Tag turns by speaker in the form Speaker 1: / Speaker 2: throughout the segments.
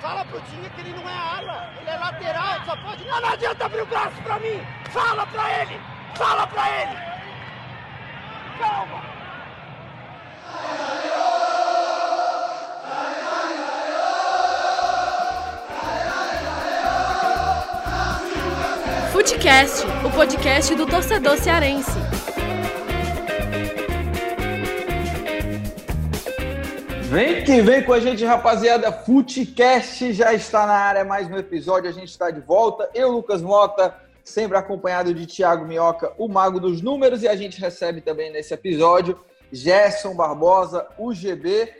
Speaker 1: Fala pro Tinha que ele não é ala, ele é lateral, só pode. Não, não adianta abrir o braço pra mim! Fala pra ele! Fala pra ele! Calma!
Speaker 2: Futecast, o podcast do torcedor cearense.
Speaker 3: Vem que vem com a gente, rapaziada. Futecast já está na área, mais um episódio. A gente está de volta. Eu, Lucas Mota, sempre acompanhado de Thiago Minhoca, o mago dos números. E a gente recebe também nesse episódio Gerson Barbosa, UGB.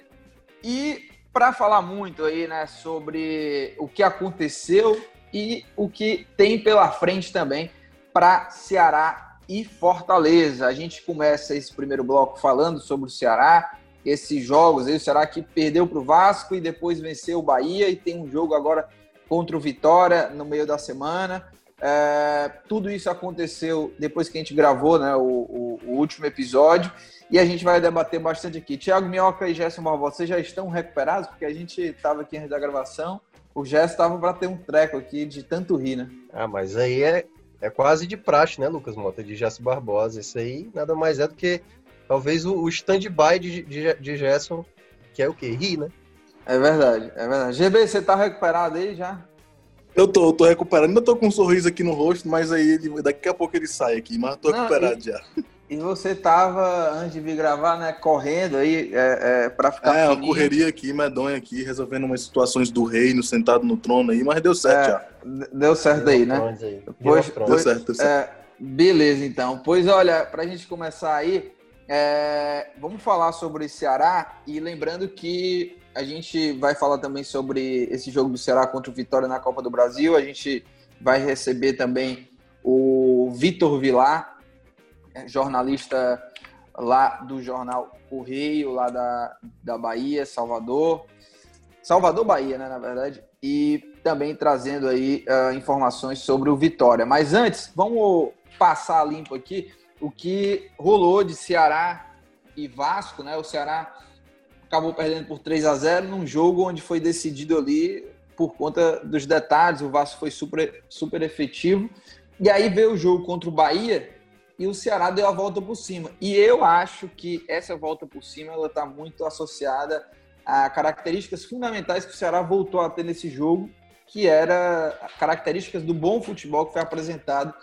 Speaker 3: E para falar muito aí, né, sobre o que aconteceu e o que tem pela frente também para Ceará e Fortaleza. A gente começa esse primeiro bloco falando sobre o Ceará, esses jogos. Aí o Ceará que perdeu para o Vasco e depois venceu o Bahia e tem um jogo agora contra o Vitória no meio da semana. É, tudo isso aconteceu depois que a gente gravou né, o, o, o, último episódio e a gente vai debater bastante aqui. Tiago Minhoca e Gerson Barbosa, vocês já estão recuperados? Porque a gente estava aqui antes da gravação, o Gerson estava para ter um treco aqui de tanto rir, né?
Speaker 4: Ah, mas aí é, é quase de praxe, né, Lucas Mota, de Gerson Barbosa. Isso aí nada mais é do que talvez o, o stand-by de, de, de Gerson, que é o quê? Rir, né?
Speaker 3: É verdade, é verdade. GB, você tá recuperado aí já?
Speaker 5: Eu tô, eu tô recuperando, ainda tô com um sorriso aqui no rosto, mas aí ele, daqui a pouco ele sai aqui, mas eu tô Não, recuperado
Speaker 3: e,
Speaker 5: já.
Speaker 3: E você tava, antes de vir gravar, né, correndo aí é, é, pra ficar.
Speaker 5: É, uma correria aqui, medonha aqui, resolvendo umas situações do reino, sentado no trono aí, mas deu certo é, já.
Speaker 3: Deu certo aí, né?
Speaker 5: Pois, deu certo, deu certo.
Speaker 3: É, beleza, então. Pois olha, pra gente começar aí, é, vamos falar sobre Ceará e lembrando que a gente vai falar também sobre esse jogo do Ceará contra o Vitória na Copa do Brasil. A gente vai receber também o Vitor Vilar, é, jornalista lá do jornal Correio, lá da, da Bahia, Salvador. Salvador, Bahia, né, na verdade. E também trazendo aí uh, informações sobre o Vitória. Mas antes, vamos passar limpo aqui o que rolou de Ceará e Vasco, né? O Ceará acabou perdendo por 3 a 0 num jogo onde foi decidido ali por conta dos detalhes, o Vasco foi super, super efetivo. E aí veio o jogo contra o Bahia e o Ceará deu a volta por cima. E eu acho que essa volta por cima ela está muito associada a características fundamentais que o Ceará voltou a ter nesse jogo, que era características do bom futebol que foi apresentado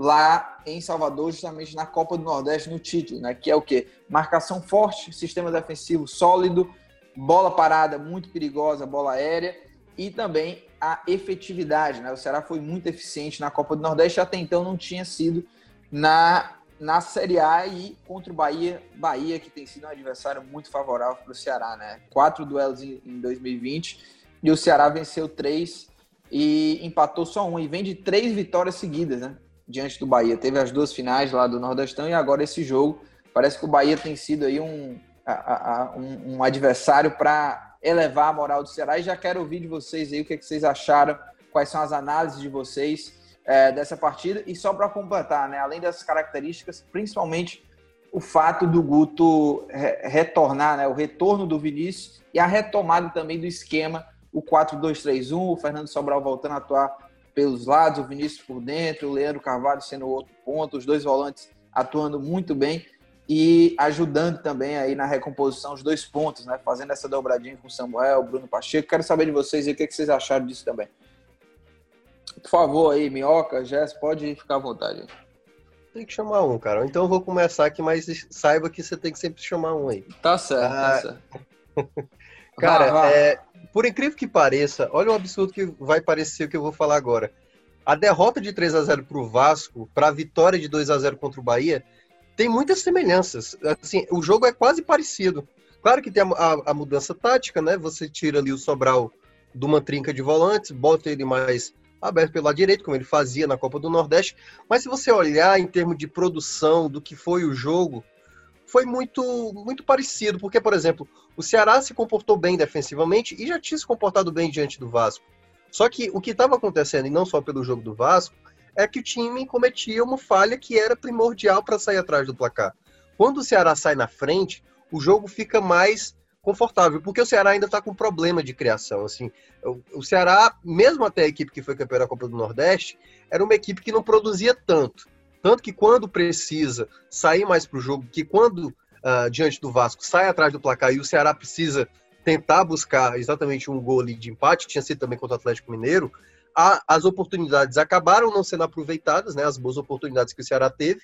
Speaker 3: lá em Salvador, justamente na Copa do Nordeste, no título, né? Que é o quê? Marcação forte, sistema defensivo sólido, bola parada muito perigosa, bola aérea e também a efetividade, né? O Ceará foi muito eficiente na Copa do Nordeste, até então não tinha sido na, na Série A e contra o Bahia, Bahia que tem sido um adversário muito favorável para o Ceará, né? Quatro duelos em, em 2020 e o Ceará venceu três e empatou só um e vem de três vitórias seguidas, né? Diante do Bahia. Teve as duas finais lá do Nordestão e agora esse jogo. Parece que o Bahia tem sido aí um, a, a, um, um, adversário para elevar a moral do Ceará. E já quero ouvir de vocês aí o que, é que vocês acharam, quais são as análises de vocês é, dessa partida. E só para completar, né, além dessas características, principalmente o fato do Guto re retornar, né, o retorno do Vinícius e a retomada também do esquema, o 4-2-3-1, o Fernando Sobral voltando a atuar pelos lados, o Vinícius por dentro, o Leandro Carvalho sendo o outro ponto, os dois volantes atuando muito bem e ajudando também aí na recomposição os dois pontos, né? Fazendo essa dobradinha com o Samuel, Bruno Pacheco. Quero saber de vocês aí o que, que vocês acharam disso também. Por favor aí, Minhoca, Jess, pode ficar à vontade.
Speaker 4: Tem que chamar um, cara. Então eu vou começar aqui, mas saiba que você tem que sempre chamar um aí.
Speaker 3: Tá certo, tá ah... tá certo.
Speaker 4: cara, vá, vá. É, por incrível que pareça, olha o absurdo que vai parecer o que eu vou falar agora. A derrota de 3 a 0 para o Vasco, para a vitória de 2 a 0 contra o Bahia, tem muitas semelhanças. Assim, o jogo é quase parecido. Claro que tem a, a, a mudança tática, né? Você tira ali o Sobral de uma trinca de volantes, bota ele mais aberto pelo lado direito, como ele fazia na Copa do Nordeste. Mas se você olhar em termos de produção do que foi o jogo, foi muito, muito parecido, porque, por exemplo, o Ceará se comportou bem defensivamente e já tinha se comportado bem diante do Vasco. Só que o que estava acontecendo, e não só pelo jogo do Vasco, é que o time cometia uma falha que era primordial para sair atrás do placar. Quando o Ceará sai na frente, o jogo fica mais confortável, porque o Ceará ainda está com problema de criação. Assim, o, Ceará, mesmo até a equipe que foi campeã da Copa do Nordeste, era uma equipe que não produzia tanto. Tanto que quando precisa sair mais para o jogo, que quando uh, diante do Vasco sai atrás do placar e o Ceará precisa tentar buscar exatamente um gol de empate, tinha sido também contra o Atlético Mineiro, a, as oportunidades acabaram não sendo aproveitadas, né, as boas oportunidades que o Ceará teve,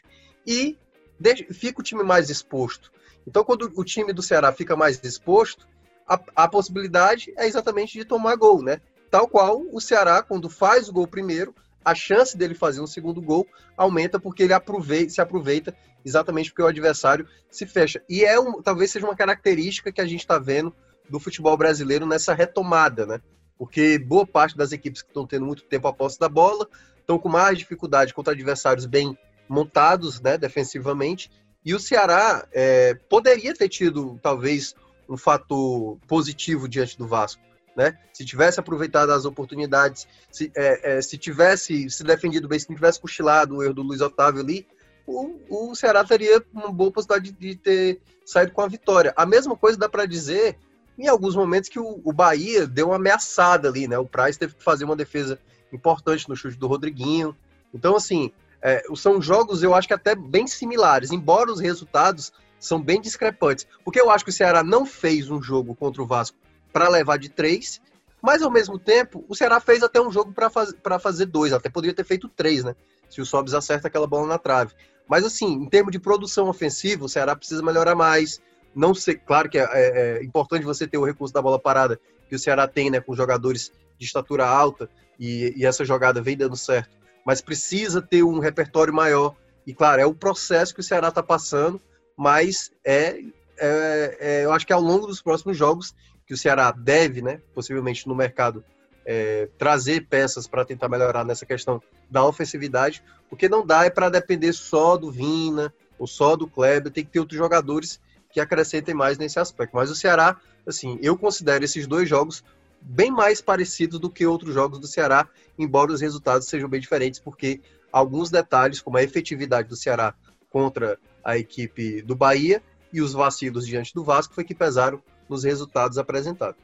Speaker 4: e deixa, fica o time mais exposto. Então, quando o time do Ceará fica mais exposto, a, a possibilidade é exatamente de tomar gol, né? Tal qual o Ceará, quando faz o gol primeiro, a chance dele fazer um segundo gol aumenta porque ele aproveita, se aproveita exatamente porque o adversário se fecha. E é um, talvez seja uma característica que a gente está vendo do futebol brasileiro nessa retomada, né? Porque boa parte das equipes que estão tendo muito tempo a posse da bola estão com mais dificuldade contra adversários bem montados, né, defensivamente. E o Ceará é, poderia ter tido, talvez, um fator positivo diante do Vasco. Né? Se tivesse aproveitado as oportunidades, se, é, é, se tivesse se defendido bem, se não tivesse cochilado o erro do Luiz Otávio ali, o, o Ceará teria uma boa possibilidade de, de ter saído com a vitória. A mesma coisa dá para dizer em alguns momentos que o, o, Bahia deu uma ameaçada ali, né? O Price teve que fazer uma defesa importante no chute do Rodriguinho. Então, assim, é, são jogos, eu acho que até bem similares, embora os resultados são bem discrepantes. Porque eu acho que o Ceará não fez um jogo contra o Vasco para levar de três, mas ao mesmo tempo, o Ceará fez até um jogo para faz, fazer dois, até poderia ter feito três, né? Se o Sobs acerta aquela bola na trave. Mas assim, em termos de produção ofensiva, o Ceará precisa melhorar mais. Não sei, claro que é, é, é importante você ter o recurso da bola parada que o Ceará tem, né, com jogadores de estatura alta e, e essa jogada vem dando certo mas precisa ter um repertório maior. E claro, é o processo que o Ceará está passando, mas é, é, é, eu acho que ao longo dos próximos jogos que o Ceará deve, né, possivelmente no mercado, é, trazer peças para tentar melhorar nessa questão da ofensividade, porque não dá é para depender só do Vina ou só do Kleber, tem que ter outros jogadores que acrescentem mais nesse aspecto. Mas o Ceará, assim, eu considero esses dois jogos bem mais parecidos do que outros jogos do Ceará, embora os resultados sejam bem diferentes, porque alguns detalhes, como a efetividade do Ceará contra a equipe do Bahia e os vacilos diante do Vasco, foi que pesaram nos resultados apresentados.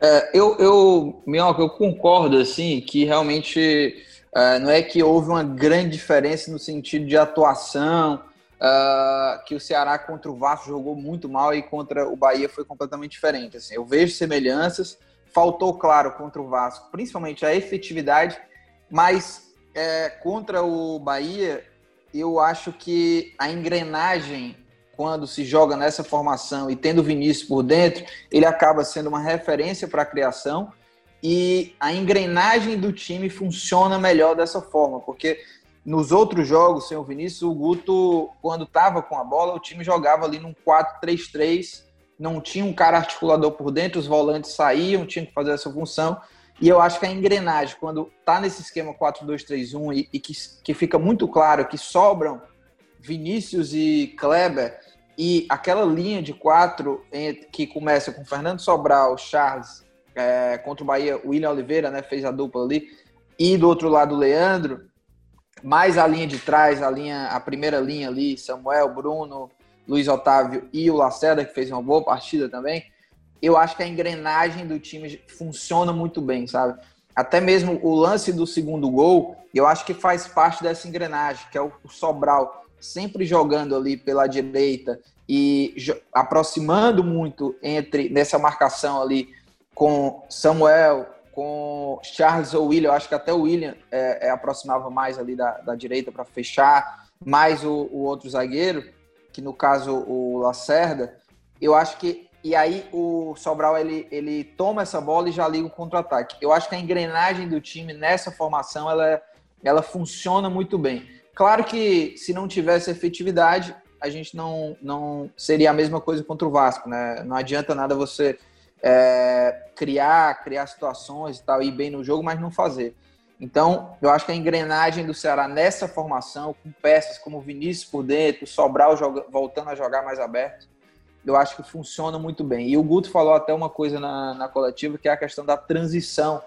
Speaker 3: É, eu, eu, eu concordo, assim, que realmente é, não é que houve uma grande diferença no sentido de atuação, uh, que o Ceará contra o Vasco jogou muito mal e contra o Bahia foi completamente diferente. Assim, eu vejo semelhanças, faltou, claro, contra o Vasco, principalmente a efetividade, mas é, contra o Bahia, eu acho que a engrenagem, quando se joga nessa formação e tendo o Vinícius por dentro, ele acaba sendo uma referência para a criação e a engrenagem do time funciona melhor dessa forma, porque nos outros jogos, sem o Vinícius, o Guto, quando estava com a bola, o time jogava ali num 4-3-3 não tinha um cara articulador por dentro, os volantes saíam, tinham que fazer essa função. E eu acho que a engrenagem, quando tá nesse esquema 4-2-3-1 e, e que, que fica muito claro que sobram Vinícius e Kleber e aquela linha de quatro que começa com Fernando Sobral, Charles, é, contra o Bahia, William Oliveira, né, fez a dupla ali, e do outro lado o Leandro, mais a linha de trás, a linha, a primeira linha ali, Samuel, Bruno, Luiz Otávio e o Lacerda, que fez uma boa partida também, eu acho que a engrenagem do time funciona muito bem, sabe? Até mesmo o lance do segundo gol, eu acho que faz parte dessa engrenagem, que é o Sobral sempre jogando ali pela direita e aproximando muito entre nessa marcação ali com Samuel, com Charles ou William. Eu acho que até o William é, é aproximava mais ali da, da direita para fechar, mais o, o outro zagueiro que no caso o Lacerda, eu acho que e aí o Sobral ele, ele toma essa bola e já liga o contra-ataque. Eu acho que a engrenagem do time nessa formação ela, ela funciona muito bem. Claro que se não tivesse efetividade, a gente não, não seria a mesma coisa contra o Vasco, né? Não adianta nada você é, criar, criar situações e tal, ir bem no jogo, mas não fazer. Então, eu acho que a engrenagem do Ceará nessa formação, com peças como Vinícius por dentro, Sobral joga, voltando a jogar mais aberto, eu acho que funciona muito bem. E o Guto falou até uma coisa na, na coletiva, que é a questão da transição,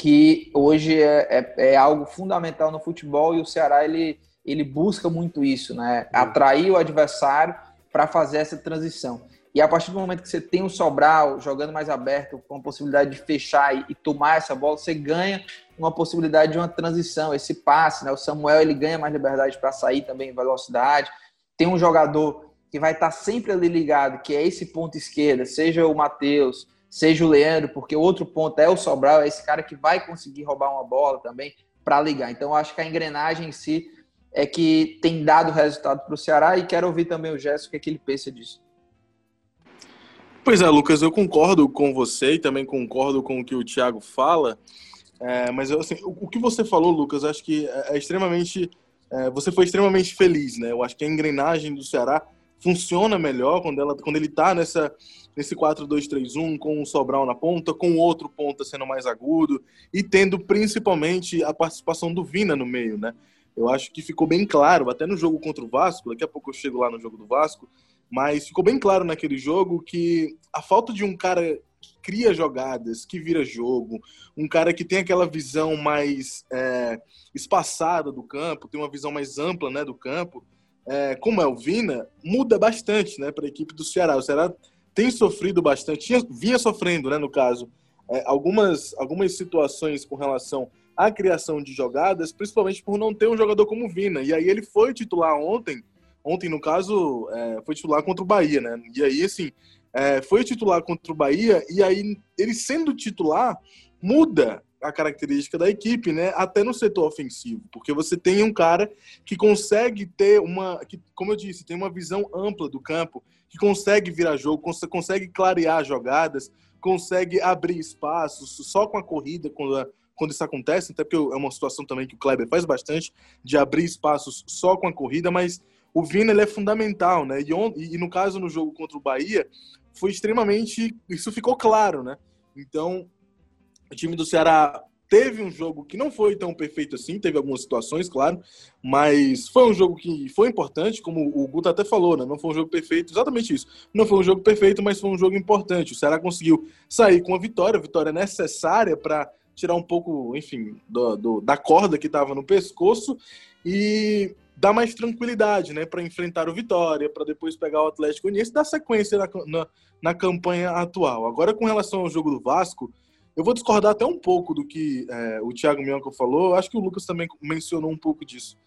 Speaker 3: que hoje é, é, é, algo fundamental no futebol e o Ceará ele, ele busca muito isso, né? Atrair o adversário para fazer essa transição. E a partir do momento que você tem o Sobral jogando mais aberto, com a possibilidade de fechar e, e tomar essa bola, você ganha uma possibilidade de uma transição, esse passe, né? O Samuel ele ganha mais liberdade para sair também, velocidade. Tem um jogador que vai estar sempre ali ligado, que é esse ponto esquerda, seja o Matheus, seja o Leandro, porque o outro ponto é o Sobral, é esse cara que vai conseguir roubar uma bola também para ligar. Então, acho que a engrenagem em si é que tem dado resultado para o Ceará e quero ouvir também o Gerson o que, é que ele pensa disso.
Speaker 5: Pois é, Lucas, eu concordo com você e também concordo com o que o Thiago fala, é, mas assim, o, o, que você falou, Lucas, acho que é, é extremamente. É, você foi extremamente feliz, né? Eu acho que a engrenagem do Ceará funciona melhor quando, ela, quando ele está nessa, nesse 4-2-3-1, com o Sobral na ponta, com o outro ponta sendo mais agudo e tendo principalmente a participação do Vina no meio, né? Eu acho que ficou bem claro, até no jogo contra o Vasco, daqui a pouco eu chego lá no jogo do Vasco, mas ficou bem claro naquele jogo que a falta de um cara que cria jogadas, que vira jogo, um cara que tem aquela visão mais é, espaçada do campo, tem uma visão mais ampla né, do campo, é, como é o Vina, muda bastante né, para a equipe do Ceará. O Ceará tem sofrido bastante, tinha, vinha sofrendo, né, no caso, é, algumas, algumas situações com relação à criação de jogadas, principalmente por não ter um jogador como Vina. E aí ele foi titular ontem, ontem no caso, é, foi titular contra o Bahia, né? E aí, assim, é, foi titular contra o Bahia, e aí ele sendo titular, muda a característica da equipe, né? Até no setor ofensivo, porque você tem um cara que consegue ter uma, que, como eu disse, tem uma visão ampla do campo, que consegue virar jogo, cons consegue clarear jogadas, consegue abrir espaços só com a corrida quando, quando isso acontece, até porque é uma situação também que o Kleber faz bastante de abrir espaços só com a corrida, mas o Vina ele é fundamental, né? E, on, e no caso no jogo contra o Bahia foi extremamente, isso ficou claro, né? Então o time do Ceará teve um jogo que não foi tão perfeito assim, teve algumas situações, claro, mas foi um jogo que foi importante, como o Guto até falou, né? Não foi um jogo perfeito, exatamente isso. Não foi um jogo perfeito, mas foi um jogo importante. O Ceará conseguiu sair com a vitória, vitória necessária para tirar um pouco, enfim, do, do, da corda que estava no pescoço e dar mais tranquilidade, né, para enfrentar o Vitória, para depois pegar o Atlético Goianiense e dar sequência na, na, na campanha atual. Agora, com relação ao jogo do Vasco, eu vou discordar até um pouco do que é, o Thiago Minhoca falou. Acho que o Lucas também mencionou um pouco disso.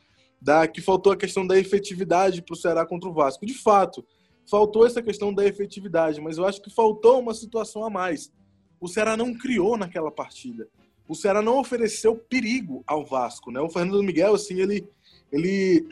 Speaker 5: Da, que faltou a questão da efetividade para o Ceará contra o Vasco. De fato, faltou essa questão da efetividade, mas eu acho que faltou uma situação a mais. O Ceará não criou naquela partida. O Ceará não ofereceu perigo ao Vasco. Né? O Fernando Miguel, assim, ele. ele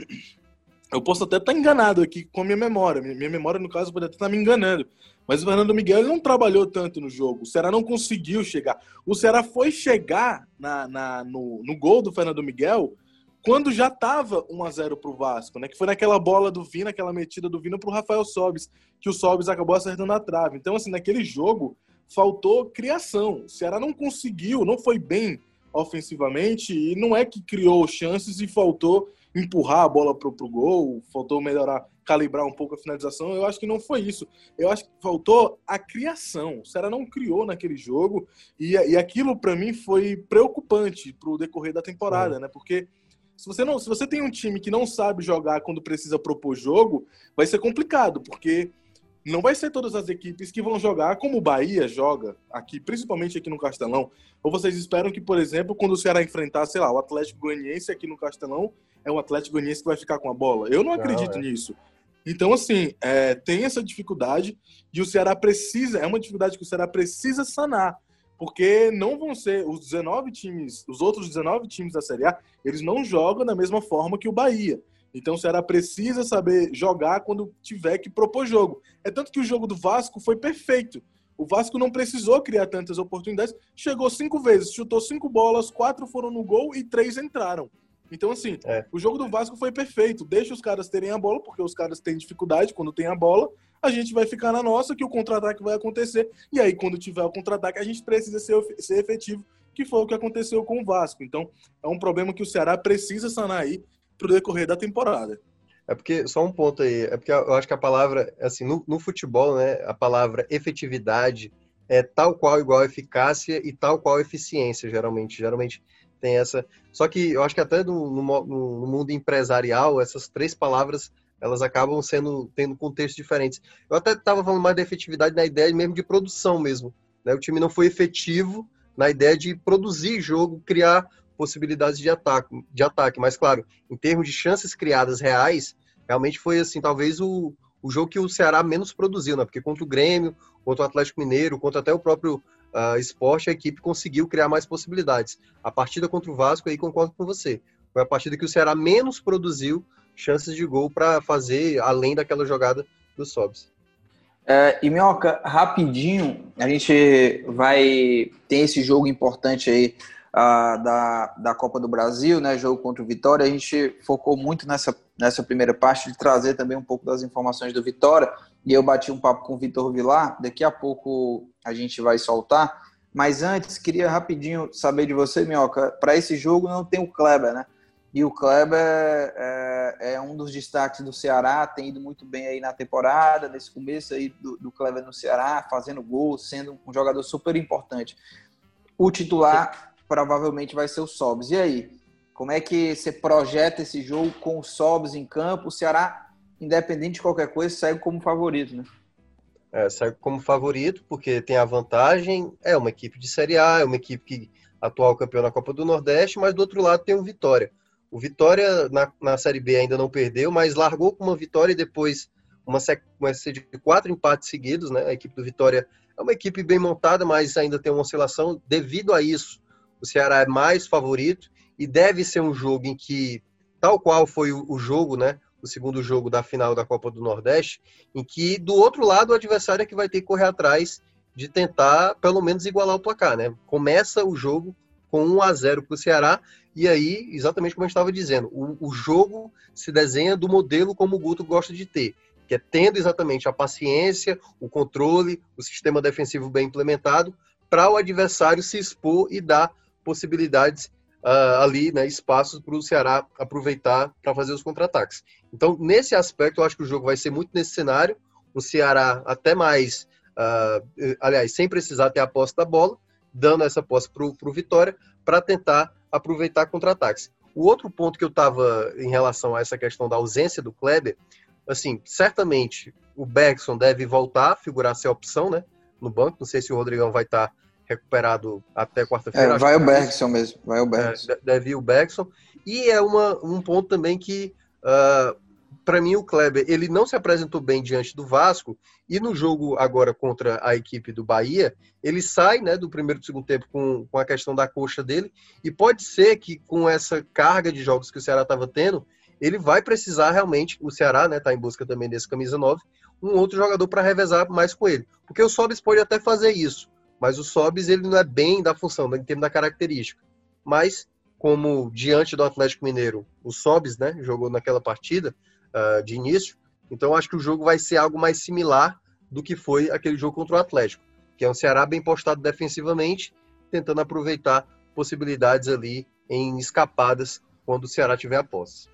Speaker 5: eu posso até estar enganado aqui com a minha memória. Minha memória, no caso, pode até estar me enganando. Mas o Fernando Miguel não trabalhou tanto no jogo. O Ceará não conseguiu chegar. O Ceará foi chegar na, na no, no gol do Fernando Miguel quando já estava 1 a 0 para o Vasco, né? Que foi naquela bola do Vina, aquela metida do Vina para o Rafael Sobis, que o Sobis acabou acertando a trave. Então, assim, naquele jogo faltou criação. O Ceará não conseguiu, não foi bem ofensivamente e não é que criou chances e faltou empurrar a bola para o gol, faltou melhorar calibrar um pouco a finalização. Eu acho que não foi isso. Eu acho que faltou a criação. O Ceará não criou naquele jogo e, e aquilo para mim foi preocupante para o decorrer da temporada, é. né? Porque se você não, se você tem um time que não sabe jogar quando precisa propor jogo, vai ser complicado, porque não vai ser todas as equipes que vão jogar como o Bahia joga aqui, principalmente aqui no Castelão. Ou vocês esperam que, por exemplo, quando o Ceará enfrentar, sei lá, o Atlético Goianiense aqui no Castelão, é o Atlético Goianiense que vai ficar com a bola? Eu não acredito não, é. nisso. Então, assim, é, tem essa dificuldade e o Ceará precisa, é uma dificuldade que o Ceará precisa sanar, porque não vão ser os 19 times, os outros 19 times da Série A, eles não jogam da mesma forma que o Bahia. Então o Ceará precisa saber jogar quando tiver que propor jogo. É tanto que o jogo do Vasco foi perfeito. O Vasco não precisou criar tantas oportunidades, chegou cinco vezes, chutou cinco bolas, quatro foram no gol e três entraram. Então, assim, é. o jogo do Vasco foi perfeito. Deixa os caras terem a bola, porque os caras têm dificuldade quando tem a bola. A gente vai ficar na nossa, que o contra-ataque vai acontecer. E aí, quando tiver o contra-ataque, a gente precisa ser, ser efetivo, que foi o que aconteceu com o Vasco. Então, é um problema que o Ceará precisa sanar aí para o decorrer da temporada.
Speaker 4: É porque, só um ponto aí, é porque eu acho que a palavra, assim, no, no futebol, né, a palavra efetividade é tal qual igual eficácia e tal qual eficiência, geralmente. Geralmente tem essa. Só que eu acho que até no, no, no mundo empresarial, essas três palavras elas acabam sendo tendo contextos diferentes. Eu até estava falando mais da efetividade na ideia mesmo de produção mesmo. Né? O time não foi efetivo na ideia de produzir jogo, criar possibilidades de ataque, de ataque. Mas, claro, em termos de chances criadas reais, realmente foi, assim, talvez o, o jogo que o Ceará menos produziu, né? Porque contra o Grêmio, contra o Atlético Mineiro, contra até o próprio uh, esporte, a equipe conseguiu criar mais possibilidades. A partida contra o Vasco, aí concordo com você. Foi a partida que o Ceará menos produziu chances de gol para fazer além daquela jogada do Sobs.
Speaker 3: É, e Minhoca, rapidinho, a gente vai ter esse jogo importante aí da, da Copa do Brasil, né? Jogo contra o Vitória. A gente focou muito nessa, nessa primeira parte de trazer também um pouco das informações do Vitória. E eu bati um papo com o Vitor Vilar. Daqui a pouco a gente vai soltar. Mas antes, queria rapidinho saber de você, Minhoca. Para esse jogo não tem o Kleber, né? E o Kleber é, é, um dos destaques do Ceará, tem ido muito bem aí na temporada, nesse começo aí do, do Kleber no Ceará, fazendo gol, sendo um jogador super importante. O titular provavelmente vai ser o Sobs. E aí, como é que você projeta esse jogo com o Sobs em campo? O Ceará, independente de qualquer coisa, segue como favorito, né?
Speaker 4: É, segue como favorito, porque tem a vantagem, é uma equipe de Série A, é uma equipe que atual campeão na Copa do Nordeste, mas do outro lado tem o Vitória o Vitória na, na Série B ainda não perdeu, mas largou com uma vitória e depois uma sequência de quatro empates seguidos, né? A equipe do Vitória é uma equipe bem montada, mas ainda tem uma oscilação. Devido a isso, o Ceará é mais favorito e deve ser um jogo em que, tal qual foi o, jogo, né? O segundo jogo da final da Copa do Nordeste, em que do outro lado o adversário é que vai ter que correr atrás de tentar pelo menos igualar o placar, né? Começa o jogo com 1 a 0 para o Ceará e aí, exatamente como gente estava dizendo, o, o, jogo se desenha do modelo como o Guto gosta de ter, que é tendo exatamente a paciência, o controle, o sistema defensivo bem implementado, para o adversário se expor e dar possibilidades uh, ali, né, espaços para o Ceará aproveitar para fazer os contra-ataques. Então, nesse aspecto, eu acho que o jogo vai ser muito nesse cenário, o Ceará até mais, uh, aliás, sem precisar ter a posse da bola, dando essa posse para o Vitória, para tentar aproveitar contra-ataques. O outro ponto que eu estava em relação a essa questão da ausência do Kleber, assim, certamente o Bergson deve voltar a figurar ser opção, né, no banco. Não sei se o Rodrigão vai estar tá recuperado até quarta-feira.
Speaker 3: É, vai o Bergson mesmo, vai o Bergson.
Speaker 4: É, deve ir o Bergson. E é uma, um ponto também que uh, para mim, o Kleber, ele não se apresentou bem diante do Vasco, e no jogo agora contra a equipe do Bahia, ele sai né, do primeiro e segundo tempo com, com a questão da coxa dele, e pode ser que com essa carga de jogos que o Ceará estava tendo, ele vai precisar realmente, o Ceará está né, tá em busca também desse camisa 9, um outro jogador para revezar mais com ele. Porque o Sobis pode até fazer isso, mas o Sobis ele não é bem da função, em termos da característica. Mas, como diante do Atlético Mineiro, o Sobis né, jogou naquela partida, uh, de início. Então, acho que o jogo vai ser algo mais similar do que foi aquele jogo contra o Atlético, que é um Ceará bem postado defensivamente, tentando aproveitar possibilidades ali em escapadas quando o Ceará tiver a posse.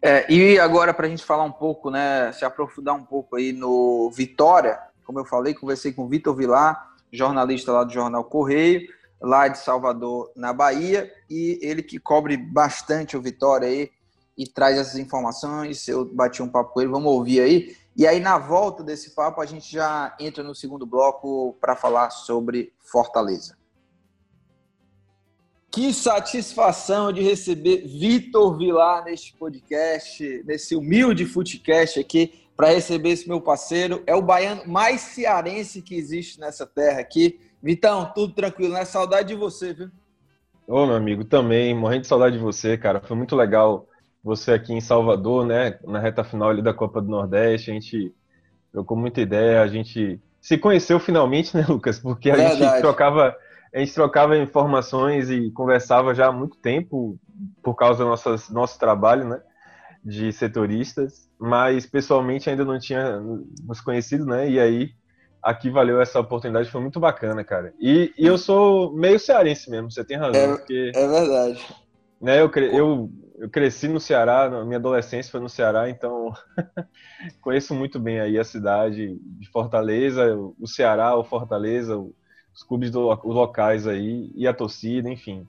Speaker 3: É, e agora, para a gente falar um pouco, né, se aprofundar um pouco aí no Vitória, como eu falei, conversei com o Vitor Vilar, jornalista lá do Jornal Correio, lá de Salvador, na Bahia, e ele que cobre bastante o Vitória aí, e traz essas informações. Eu bati um papo com ele, vamos ouvir aí. E aí, na volta desse papo, a gente já entra no segundo bloco para falar sobre Fortaleza. Que satisfação de receber Vitor Vilar neste podcast, nesse humilde futecast aqui, para receber esse meu parceiro. É o baiano mais cearense que existe nessa terra aqui. Vitão, tudo tranquilo, né? Saudade de você, viu?
Speaker 6: Ô, meu amigo, também, morrendo de saudade de você, cara. Foi muito legal você aqui em Salvador, né, na reta final ali da Copa do Nordeste, a gente trocou muita ideia, a gente se conheceu finalmente, né, Lucas? Porque a Verdade. gente trocava a gente trocava informações e conversava já há muito tempo por causa do nosso, nosso trabalho, né, de setoristas, mas pessoalmente ainda não tinha nos conhecido, né? E aí aqui valeu essa oportunidade, foi muito bacana, cara. E, e eu sou meio cearense mesmo, você tem razão.
Speaker 3: É, porque, é verdade.
Speaker 6: Né, eu, eu eu cresci no Ceará, minha adolescência foi no Ceará, então conheço muito bem aí a cidade de Fortaleza, o Ceará, o Fortaleza, os clubes do, os locais aí e a torcida, enfim.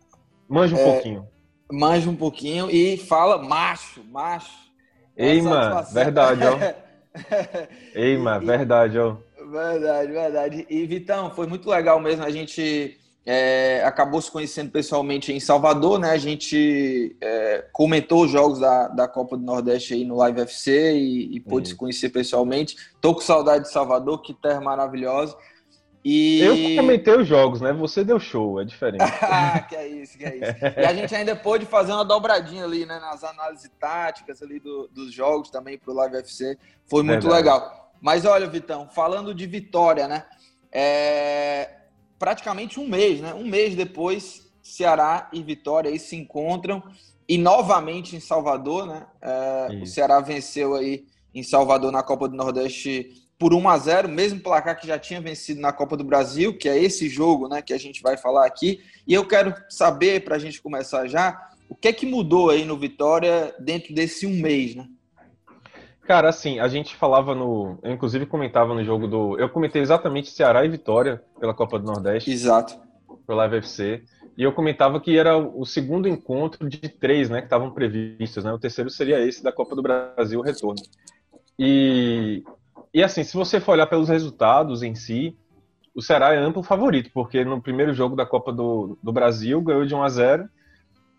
Speaker 6: Manja um é, pouquinho.
Speaker 3: Manja um pouquinho e fala macho, macho.
Speaker 6: Ei, mano, verdade, ó. Ei, mano, verdade, ó.
Speaker 3: Verdade, verdade. E Vitão, foi muito legal mesmo. A gente é, acabou se conhecendo pessoalmente em Salvador, né? A gente é, comentou os jogos da, da Copa do Nordeste aí no Live FC e, e pôde se conhecer pessoalmente. Tô com saudade de Salvador, que terra maravilhosa. E...
Speaker 6: Eu comentei os jogos, né? Você deu show, é diferente.
Speaker 3: ah, que é isso, que é isso. E a gente ainda pôde fazer uma dobradinha ali, né? Nas análises táticas ali do, dos jogos também pro Live FC. Foi muito Verdade. legal. Mas olha, Vitão, falando de vitória, né? É... Praticamente um mês, né? Um mês depois, Ceará e Vitória aí se encontram e novamente em Salvador, né? É... O Ceará venceu aí em Salvador na Copa do Nordeste por 1 a 0 mesmo placar que já tinha vencido na Copa do Brasil, que é esse jogo né, que a gente vai falar aqui. E eu quero saber, para a gente começar já, o que é que mudou aí no Vitória dentro desse um mês, né?
Speaker 6: Cara, assim, a gente falava no. Eu, inclusive, comentava no jogo do. Eu comentei exatamente Ceará e Vitória pela Copa do Nordeste.
Speaker 3: Exato.
Speaker 6: Pelo Live FC. E eu comentava que era o segundo encontro de três, né, que estavam previstos, né? O terceiro seria esse da Copa do Brasil, o retorno. E e assim, se você for olhar pelos resultados em si, o Ceará é amplo favorito, porque no primeiro jogo da Copa do, do Brasil ganhou de 1 a 0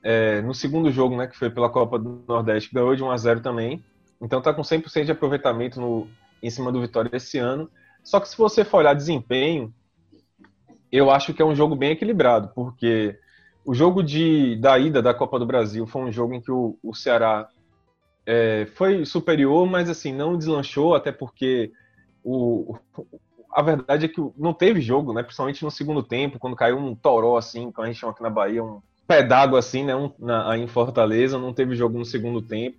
Speaker 6: é, no segundo jogo, né, que foi pela Copa do Nordeste, ganhou de 1 a 0 também. Então tá com 100% de aproveitamento no, em cima do Vitória esse ano. Só que se você for olhar desempenho, eu acho que é um jogo bem equilibrado, porque o jogo de, da ida da Copa do Brasil foi um jogo em que o, o Ceará é, foi superior, mas assim, não deslanchou, até porque o, a verdade é que não teve jogo, né? Principalmente no segundo tempo, quando caiu um toró assim, como a gente chama aqui na Bahia, um pé d'água assim, né? Um, na, aí em Fortaleza, não teve jogo no segundo tempo,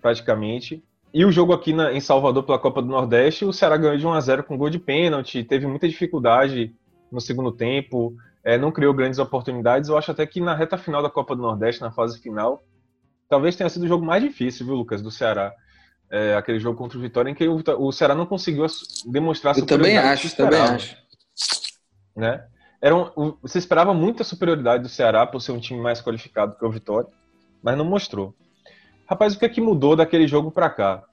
Speaker 6: praticamente. E o jogo aqui na, em Salvador pela Copa do Nordeste, o Ceará ganhou de 1 a 0 com gol de pênalti, teve muita dificuldade no segundo tempo, é, não criou grandes oportunidades. Eu acho até que na reta final da Copa do Nordeste, na fase final, talvez tenha sido o jogo mais difícil, viu, Lucas, do Ceará. É, aquele jogo contra o Vitória, em que o, o Ceará não conseguiu demonstrar
Speaker 3: Eu também acho, também acho.
Speaker 6: Né? Era um, você esperava muita superioridade do Ceará por ser um time mais qualificado que o Vitória, mas não mostrou. Rapaz, o que é que mudou daquele jogo para cá?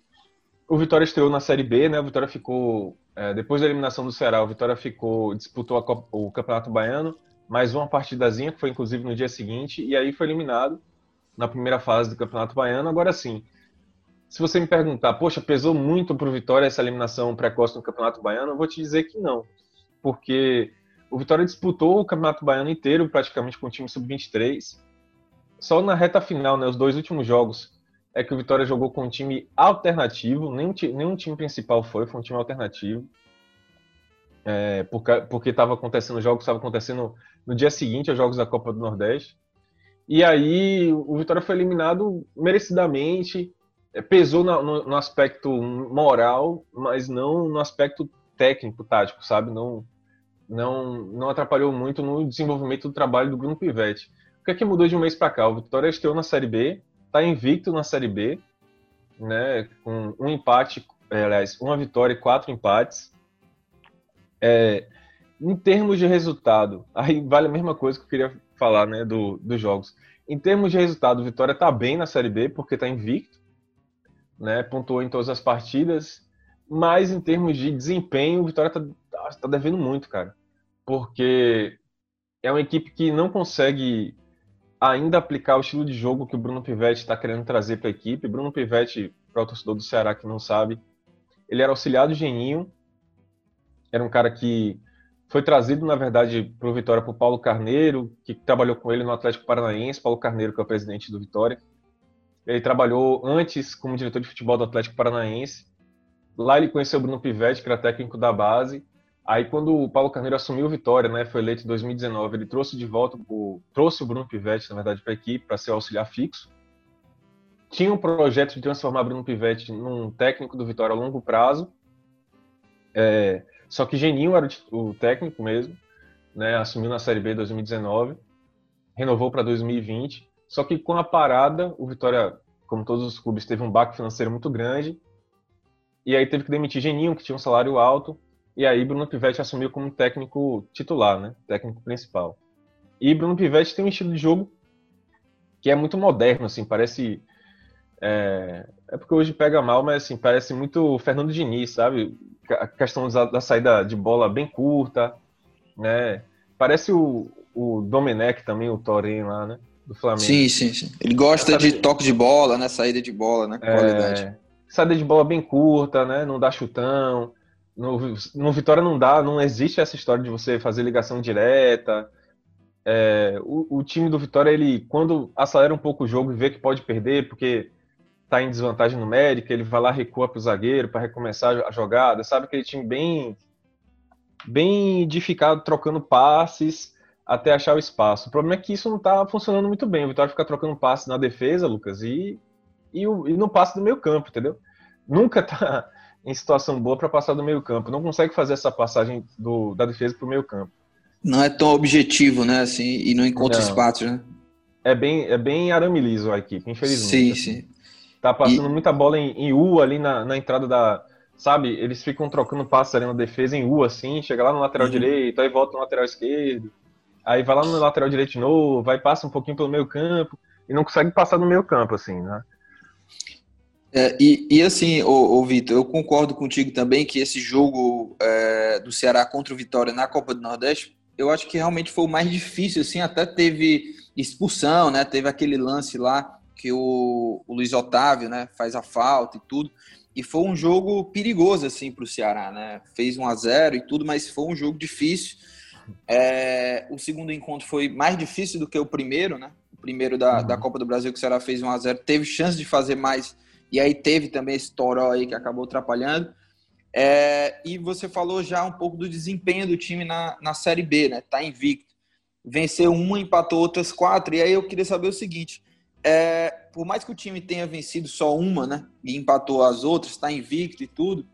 Speaker 6: O Vitória estreou na Série B, né? O Vitória ficou é, depois da eliminação do Ceará, o Vitória ficou disputou Copa, o Campeonato Baiano, mais uma partidazinha que foi inclusive no dia seguinte e aí foi eliminado na primeira fase do Campeonato Baiano. Agora sim, se você me perguntar, poxa, pesou muito para o Vitória essa eliminação precoce no Campeonato Baiano, eu vou te dizer que não. Porque o Vitória disputou o Campeonato Baiano inteiro praticamente com o time sub-23. Só na reta final, né, os dois últimos jogos, é que o Vitória jogou com um time alternativo, nenhum, nenhum time principal foi, foi um time alternativo. É, porque estava acontecendo jogos, estava acontecendo no dia seguinte aos jogos da Copa do Nordeste. E aí o Vitória foi eliminado merecidamente, é, pesou no, no, aspecto moral, mas não no aspecto técnico, tático, sabe? Não, não, não atrapalhou muito no desenvolvimento do trabalho do Bruno Pivetti. O que é que mudou de um mês para cá? O Vitória estreou na Série B, está invicto na Série B, né? Com um empate, é, aliás, uma vitória e quatro empates. É, em termos de resultado, aí vale a mesma coisa que eu queria falar né, do, dos jogos. Em termos de resultado, Vitória está bem na Série B, porque está invicto, né, pontuou em todas as partidas, mas em termos de desempenho, o Vitória está tá, tá devendo muito, cara. Porque é uma equipe que não consegue ainda aplicar o estilo de jogo que o Bruno Pivetti está querendo trazer para a equipe. Bruno Pivetti, para o torcedor do Ceará que não sabe, ele era auxiliar do Geninho, era um cara que foi trazido, na verdade, para o Vitória por Paulo Carneiro, que trabalhou com ele no Atlético Paranaense. Paulo Carneiro, que é o presidente do Vitória. Ele trabalhou antes como diretor de futebol do Atlético Paranaense. Lá ele conheceu o Bruno Pivetti, que era técnico da base. Aí, quando o Paulo Carneiro assumiu o Vitória, né, foi eleito em 2019, ele trouxe de volta, o, trouxe o Bruno Pivetti, na verdade, para a equipe, para ser auxiliar fixo. Tinha um projeto de transformar Bruno Pivetti num técnico do Vitória a longo prazo. É, só que Geninho era o técnico mesmo, né? Assumiu na Série B 2019, renovou para 2020. Só que com a parada, o Vitória, como todos os clubes, teve um baque financeiro muito grande. E aí teve que demitir Geninho, que tinha um salário alto. E aí Bruno Pivetti assumiu como técnico titular, né? Técnico principal. E Bruno Pivetti tem um estilo de jogo que é muito moderno, assim, parece É, é porque hoje pega mal, mas assim, parece muito Fernando Diniz, sabe? A questão da, da saída de bola bem curta, né? Parece o, o Domenech também, o Torém lá, né? Do Flamengo.
Speaker 3: Sim, sim, sim. Ele gosta de toque de bola, né? Saída de bola, né? Qualidade.
Speaker 6: É, saída de bola bem curta, né? Não dá chutão. No, no Vitória não dá, não existe essa história de você fazer ligação direta. É, o, o, time do Vitória, ele, quando acelera um pouco o jogo e vê que pode perder, porque tá em desvantagem numérica, ele vai lá, recua pro zagueiro para recomeçar a jogada, sabe? Aquele time bem, bem edificado, trocando passes até achar o espaço. O problema é que isso não tá funcionando muito bem. O Vitória fica trocando passes na defesa, Lucas, e, e, o, e no passe do meio campo, entendeu? Nunca tá em situação boa para passar do meio campo. Não consegue fazer essa passagem do, da defesa para o meio campo.
Speaker 3: Não é tão objetivo, né? Assim, e não encontra não. espaço, né?
Speaker 6: É bem, é bem arame liso a equipe, infelizmente.
Speaker 3: Sim, sim.
Speaker 6: Tá passando e... muita bola em, em, U ali na, na entrada da. Sabe? Eles ficam trocando passes ali na defesa em U, assim, chega lá no lateral uhum. direito, aí volta no lateral esquerdo, aí vai lá no lateral direito de novo, vai passa um pouquinho pelo meio campo, e não consegue passar no meio campo, assim, né?
Speaker 3: É, e, e, assim, ô, ô Vitor, eu concordo contigo também que esse jogo é, do Ceará contra o Vitória na Copa do Nordeste, eu acho que realmente foi o mais difícil, assim, até teve expulsão, né? Teve aquele lance lá que o, o Luiz Otávio, né, faz a falta e tudo. E foi um jogo perigoso, assim, para o Ceará, né? Fez 1 a 0 e tudo, mas foi um jogo difícil. É, o segundo encontro foi mais difícil do que o primeiro, né? O primeiro da, uhum. da Copa do Brasil que o Ceará fez 1 a 0 teve chance de fazer mais e aí teve também esse toró aí que acabou atrapalhando. É, e você falou já um pouco do desempenho do time na, na Série B, né? Tá invicto. Venceu uma, empatou outras quatro. E aí eu queria saber o seguinte: é, por mais que o time tenha vencido só uma, né? E empatou as outras, está invicto e tudo,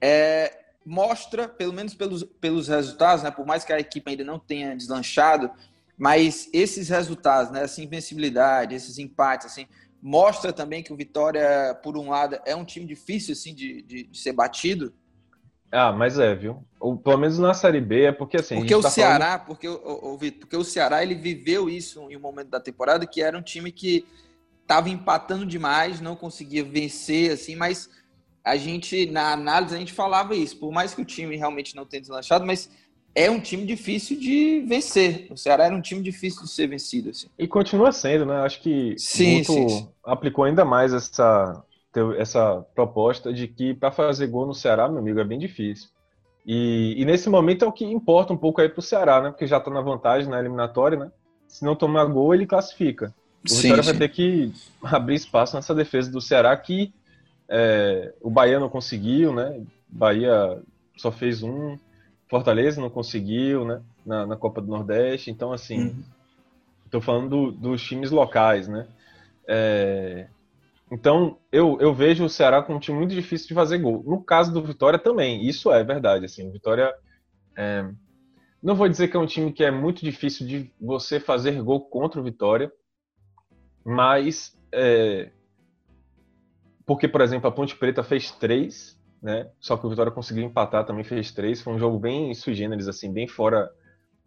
Speaker 3: é, mostra, pelo menos pelos, pelos resultados, né? Por mais que a equipe ainda não tenha deslanchado, mas esses resultados, né? Essa invencibilidade, esses empates, assim, mostra também que o Vitória, por um lado, é um time difícil assim de, de, de ser batido.
Speaker 6: Ah, mas é, viu? Ou, pelo menos na Série B é porque assim.
Speaker 3: Porque o tá Ceará, falando... porque, o, porque o Ceará ele viveu isso em um momento da temporada que era um time que estava empatando demais, não conseguia vencer, assim, mas a gente, na análise, a gente falava isso. Por mais que o time realmente não tenha deslanchado, mas é um time difícil de vencer. O Ceará era um time difícil de ser vencido. Assim.
Speaker 6: E continua sendo, né? Acho que sim, sim, sim. aplicou ainda mais essa, essa proposta de que para fazer gol no Ceará, meu amigo, é bem difícil. E, e nesse momento é o que importa um pouco aí para o Ceará, né? Porque já está na vantagem na eliminatória, né? Se não tomar gol, ele classifica. O Vitória vai ter que abrir espaço nessa defesa do Ceará que é, o Bahia não conseguiu, né? Bahia só fez um, Fortaleza não conseguiu, né? Na, na Copa do Nordeste. Então, assim, estou uhum. falando do, dos times locais, né? É, então, eu, eu vejo o Ceará como um time muito difícil de fazer gol. No caso do Vitória também, isso é verdade. Assim, Vitória. É, não vou dizer que é um time que é muito difícil de você fazer gol contra o Vitória, mas. É, porque, por exemplo, a Ponte Preta fez três né? Só que o Vitória conseguiu empatar, também fez três. Foi um jogo bem sui generis, assim, bem fora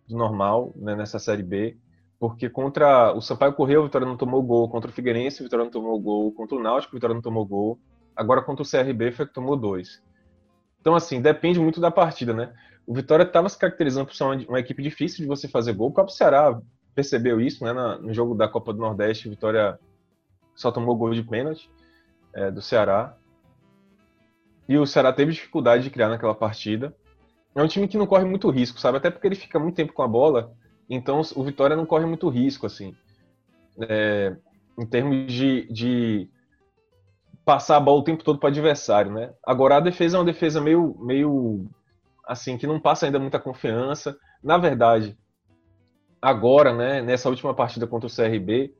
Speaker 6: do normal né, nessa Série B. Porque contra o Sampaio Correia, o Vitória não tomou gol. Contra o Figueirense, o Vitória não tomou gol. Contra o Náutico, o Vitória não tomou gol. Agora contra o CRB, foi que tomou dois. Então, assim, depende muito da partida, né? O Vitória estava se caracterizando por ser uma, uma, equipe difícil de você fazer gol. O próprio Ceará percebeu isso, né? No jogo da Copa do Nordeste, o Vitória só tomou gol de pênalti é, do Ceará. E o Ceará teve dificuldade de criar naquela partida. É um time que não corre muito risco, sabe? Até porque ele fica muito tempo com a bola. Então o Vitória não corre muito risco, assim. É, em termos de, de, passar a bola o tempo todo para o adversário, né? Agora a defesa é uma defesa meio, meio assim que não passa ainda muita confiança. Na verdade, agora, né? Nessa última partida contra o CRB,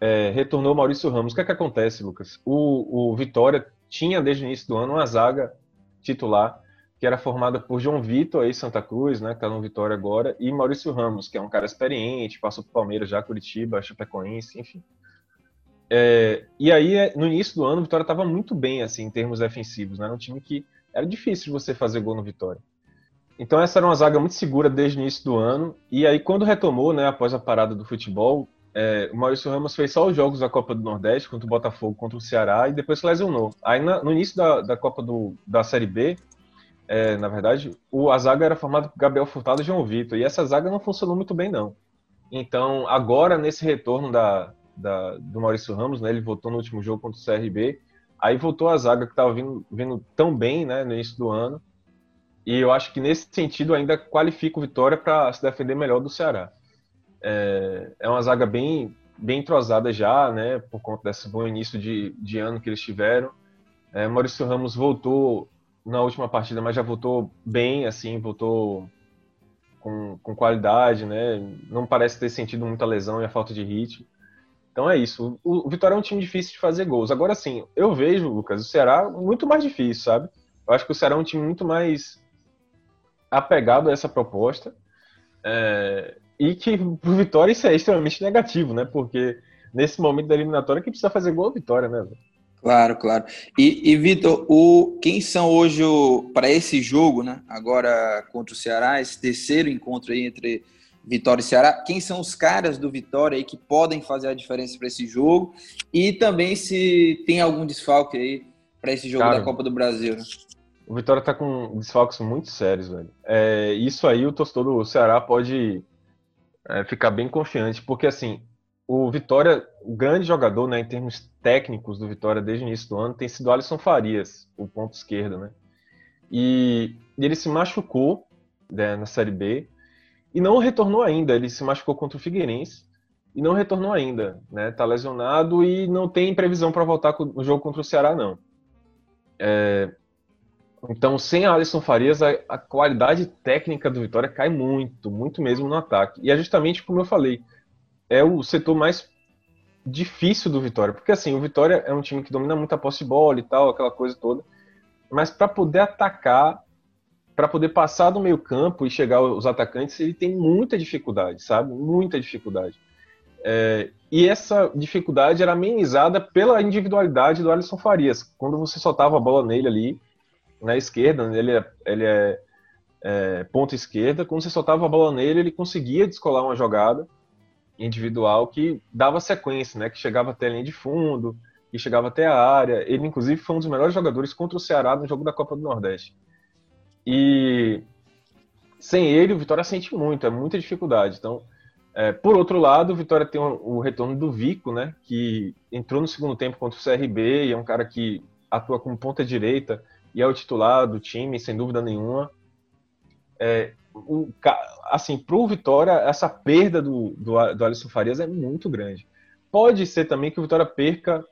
Speaker 6: é, retornou Maurício Ramos. O que é que acontece, Lucas? O, o Vitória tinha desde o início do ano uma zaga titular que era formada por João Vitor, aí Santa Cruz, né, que tá no Vitória agora, e Maurício Ramos, que é um cara experiente, passou por Palmeiras já, Curitiba, Chapecoense, enfim. É, e aí, é, no início do ano, o Vitória estava muito bem, assim, em termos defensivos, né, era um time que era difícil de você fazer gol no Vitória. Então essa era uma zaga muito segura desde o início do ano, e aí quando retomou, né, após a parada do futebol, é, o Maurício Ramos fez só os jogos da Copa do Nordeste, contra o Botafogo, contra o Ceará, e depois se lesionou. Aí na, no início da, da Copa do, da Série B, é, na verdade, o, a zaga era formada por Gabriel Furtado e João Vitor, e essa zaga não funcionou muito bem, não. Então, agora, nesse retorno da, da, do Maurício Ramos, né, ele voltou no último jogo contra o CRB, aí voltou a zaga que estava vindo, vindo tão bem né, no início do ano, e eu acho que nesse sentido ainda qualifica o Vitória para se defender melhor do Ceará. É, é uma zaga bem, bem entrosada já, né, por conta desse bom início de, de ano que eles tiveram. É, Maurício Ramos voltou na última partida, mas já voltou bem, assim, voltou com, com qualidade, né? Não parece ter sentido muita lesão e a falta de ritmo. Então é isso. O, o Vitória é um time difícil de fazer gols. Agora sim, eu vejo, Lucas, o Ceará muito mais difícil, sabe? Eu acho que o Ceará é um time muito mais apegado a essa proposta. É, e que pro Vitória isso é extremamente negativo, né? Porque nesse momento da eliminatória que precisa fazer gol Vitória, né?
Speaker 3: Claro, claro. E, e Vitor, o, quem são hoje para esse jogo, né? Agora contra o Ceará, esse terceiro encontro aí entre Vitória e Ceará, quem são os caras do Vitória aí que podem fazer a diferença para esse jogo? E também se tem algum desfalque aí para esse jogo Cara, da Copa do Brasil, né?
Speaker 6: O Vitória tá com desfalques muito sérios, velho. É, isso aí o torcedor do Ceará pode é, ficar bem confiante, porque assim, o Vitória, o grande jogador, né, em termos técnicos do Vitória desde o início do ano, tem sido Alisson Farias, o ponto esquerdo, né? E ele se machucou né, na Série B e não retornou ainda. Ele se machucou contra o Figueirense e não retornou ainda, né? Tá lesionado e não tem previsão para voltar no jogo contra o Ceará, não. É... Então, sem Alisson Farias, a, a qualidade técnica do Vitória cai muito, muito mesmo no ataque. E é justamente como eu falei, é o setor mais difícil do Vitória, porque assim, o Vitória é um time que domina muito a posse de bola e tal, aquela coisa toda, mas para poder atacar, para poder passar do meio campo e chegar aos atacantes, ele tem muita dificuldade, sabe? Muita dificuldade. É, e essa dificuldade era amenizada pela individualidade do Alisson Farias. Quando você soltava a bola nele ali, na esquerda, ele é, ele é, é ponta esquerda, quando você soltava a bola nele, ele conseguia descolar uma jogada individual que dava sequência, né? Que chegava até a linha de fundo, que chegava até a área. Ele, inclusive, foi um dos melhores jogadores contra o Ceará no jogo da Copa do Nordeste. E sem ele, o Vitória sente muito, é muita dificuldade. Então, é, por outro lado, o Vitória tem o, retorno do Vico, né? Que entrou no segundo tempo contra o CRB e é um cara que atua como ponta direita e é o titular do time, sem dúvida nenhuma. É, o, assim, pro Vitória, essa perda do, do, do Alisson Farias é muito grande. Pode ser também que o Vitória perca,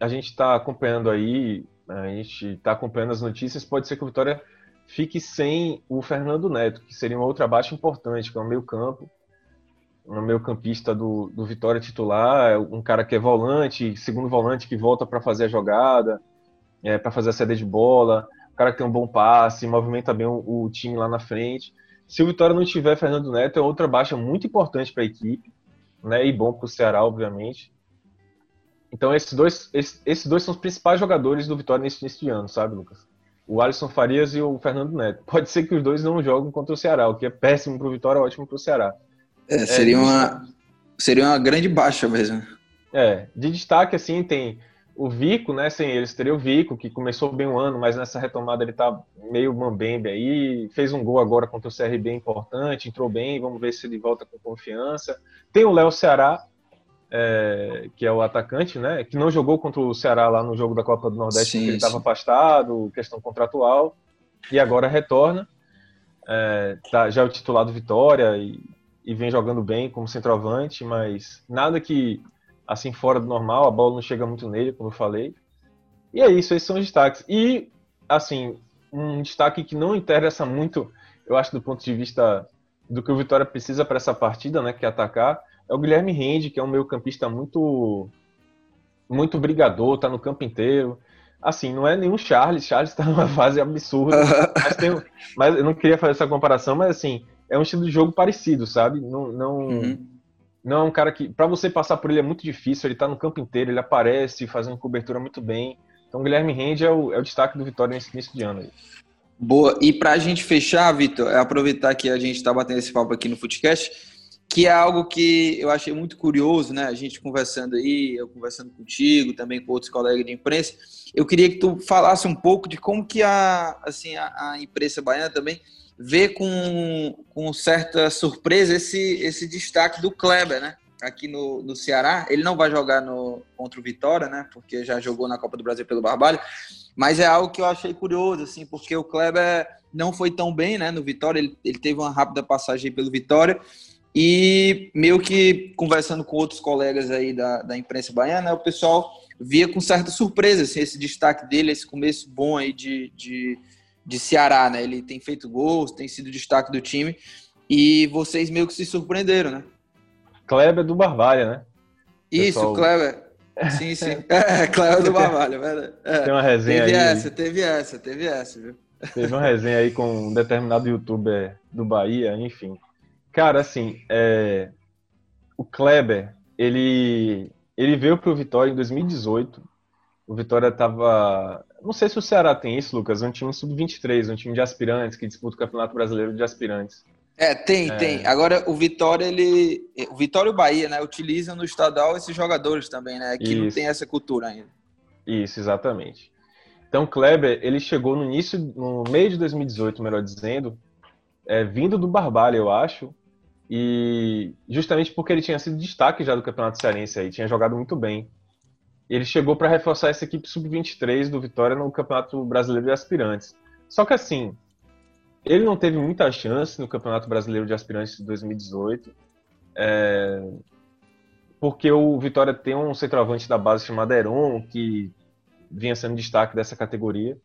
Speaker 6: a gente está acompanhando aí, a gente está acompanhando as notícias, pode ser que o Vitória fique sem o Fernando Neto, que seria uma outra baixa importante, que é o meio campo, um meio campista do, do Vitória titular, um cara que é volante, segundo volante que volta para fazer a jogada, é, para fazer a saída de bola, um cara que tem um bom passe, movimenta bem o, o time lá na frente. Se o Vitória não tiver Fernando Neto, é outra baixa muito importante para a equipe, né? E bom para o Ceará, obviamente. Então esses dois, esses, esses, dois são os principais jogadores do Vitória nesse início de ano, sabe, Lucas? O Alisson Farias e o Fernando Neto. Pode ser que os dois não jogam contra o Ceará, o que é péssimo para o Vitória, ótimo para o Ceará.
Speaker 3: É, seria, é, uma, seria uma grande baixa mesmo.
Speaker 6: É, de destaque, assim, tem o Vico, né, sem eles, teria o Vico, que começou bem o ano, mas nessa retomada ele tá meio mambembe aí, fez um gol agora contra o CRB importante, entrou bem, vamos ver se ele volta com confiança. Tem o Léo Ceará, é, que é o atacante, né, que não jogou contra o Ceará lá no jogo da Copa do Nordeste, sim, porque ele estava afastado, questão contratual, e agora retorna. É, tá, já é o titular do Vitória e, e vem jogando bem como centroavante, mas nada que assim, fora do normal, a bola não chega muito nele, como eu falei. E é isso, esses são os destaques. E, assim, um destaque que não interessa muito, eu acho, do ponto de vista do que o Vitória precisa para essa partida, né, que é atacar, é o Guilherme Rende, que é um meio campista muito muito brigador, tá no campo inteiro. Assim, não é nenhum Charles, Charles está numa fase absurda, mas, tem, mas eu não queria fazer essa comparação, mas assim, é um estilo de jogo parecido, sabe? Não, não, uhum. Não é um cara que, para você passar por ele é muito difícil, ele tá no campo inteiro, ele aparece, fazendo cobertura muito bem. Então, o Guilherme Rende é o, é o destaque do Vitória nesse início de ano aí.
Speaker 3: Boa. E para a gente fechar, Vitor, é aproveitar que a gente está batendo esse papo aqui no Footcast, que é algo que eu achei muito curioso, né? A gente conversando aí, eu conversando contigo, também com outros colegas de imprensa. Eu queria que tu falasse um pouco de como que a, assim, a, a imprensa baiana também vê com, com certa surpresa esse, esse destaque do Kleber, né? Aqui no, no Ceará. Ele não vai jogar no, contra o Vitória, né? Porque já jogou na Copa do Brasil pelo Barbalho. Mas é algo que eu achei curioso, assim, porque o Kleber não foi tão bem, né? No Vitória, ele, ele teve uma rápida passagem pelo Vitória e meio que conversando com outros colegas aí da, da imprensa baiana, o pessoal via com certa surpresa assim, esse destaque dele, esse começo bom aí de, de, de Ceará, né? Ele tem feito gols, tem sido destaque do time e vocês meio que se surpreenderam, né?
Speaker 6: Kleber do Barbalha, né?
Speaker 3: Isso, Pessoal... Kleber. Sim, sim. É, Kleber do Barbalha, velho. É.
Speaker 6: Tem uma resenha
Speaker 3: teve
Speaker 6: aí.
Speaker 3: Teve essa, teve essa, teve essa, viu?
Speaker 6: Teve uma resenha aí com um determinado youtuber do Bahia, enfim. Cara, assim, é... o Kleber, ele, ele veio pro Vitória em 2018. O Vitória tava. Não sei se o Ceará tem isso, Lucas, um time sub-23, um time de aspirantes que disputa o Campeonato Brasileiro de Aspirantes.
Speaker 3: É, tem, é... tem. Agora o Vitória, ele. O Vitória e o Bahia, né? Utilizam no estadual esses jogadores também, né? Que não tem essa cultura ainda.
Speaker 6: Isso, exatamente. Então, o Kleber, ele chegou no início, no meio de 2018, melhor dizendo, é, vindo do Barbalha, eu acho, e justamente porque ele tinha sido destaque já do Campeonato Cearense aí, tinha jogado muito bem. Ele chegou para reforçar essa equipe sub-23 do Vitória no Campeonato Brasileiro de Aspirantes. Só que assim, ele não teve muita chance no Campeonato Brasileiro de Aspirantes de 2018, é... porque o Vitória tem um centroavante da base chamado Heron, que vinha sendo destaque dessa categoria.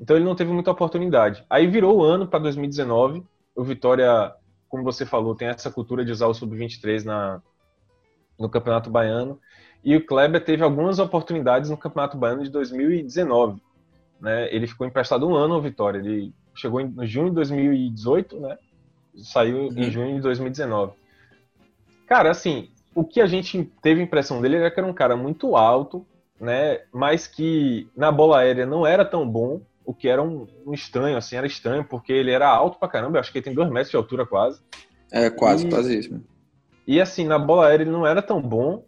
Speaker 6: Então ele não teve muita oportunidade. Aí virou o ano para 2019, o Vitória como você falou, tem essa cultura de usar o sub-23 na no Campeonato Baiano. E o Kleber teve algumas oportunidades no Campeonato Baiano de 2019. Né? Ele ficou emprestado um ano ao Vitória. Ele chegou em junho de 2018, né? Saiu uhum. em junho de 2019. Cara, assim, o que a gente teve impressão dele era que era um cara muito alto, né? Mas que na bola aérea não era tão bom o que era um, um, estranho, assim, era estranho, porque ele era alto pra caramba, eu acho que ele tem dois metros de altura quase.
Speaker 3: É, quase, e, quase isso.
Speaker 6: E assim, na bola aérea ele não era tão bom,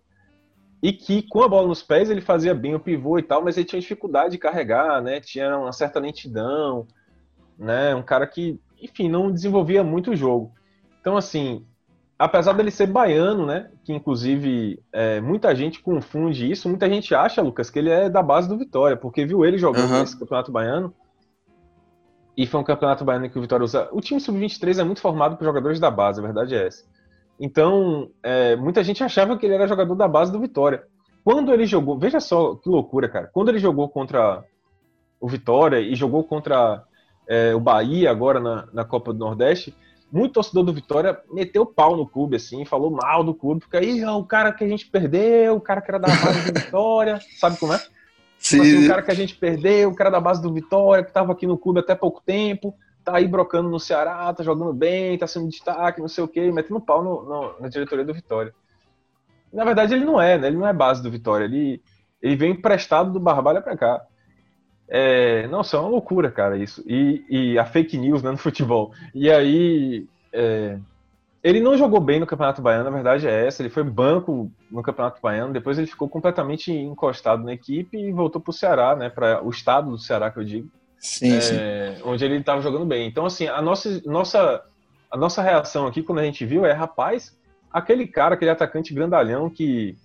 Speaker 6: e que com a bola nos pés ele fazia bem o pivô e tal, mas ele tinha dificuldade de carregar, né, tinha uma certa lentidão, né, um cara que, enfim, não desenvolvia muito o jogo. Então, assim, apesar dele ser baiano, né? Que inclusive é, muita gente confunde isso, muita gente acha, Lucas, que ele é da base do Vitória, porque viu ele jogando uhum. nesse campeonato baiano. E foi um campeonato baiano que o Vitória usa. O time sub-23 é muito formado por jogadores da base, a verdade é essa. Então, é, muita gente achava que ele era jogador da base do Vitória. Quando ele jogou, veja só que loucura, cara. Quando ele jogou contra o Vitória e jogou contra é, o Bahia agora na, na Copa do Nordeste, muito torcedor do Vitória meteu pau no clube, assim, falou mal do clube, porque aí o cara que a gente perdeu, o cara que era da base do Vitória, sabe como é? Sim. Tipo assim, o cara que a gente perdeu, o cara da base do Vitória, que estava aqui no clube até pouco tempo, tá aí brocando no Ceará, tá jogando bem, tá sendo destaque, não sei o quê, metendo pau no, no, na diretoria do Vitória. Na verdade, ele não é, né? Ele não é base do Vitória, ele, ele vem emprestado do Barbalha para cá. É, nossa, é uma loucura, cara, isso. E, e a fake news né, no futebol. E aí. É, ele não jogou bem no Campeonato Baiano, na verdade é essa. Ele foi banco no Campeonato Baiano, depois ele ficou completamente encostado na equipe e voltou para o Ceará, né? Para o estado do Ceará, que eu digo.
Speaker 3: Sim,
Speaker 6: é,
Speaker 3: sim.
Speaker 6: Onde ele estava jogando bem. Então, assim, a nossa, nossa, a nossa reação aqui, quando a gente viu, é: rapaz, aquele cara, aquele atacante grandalhão que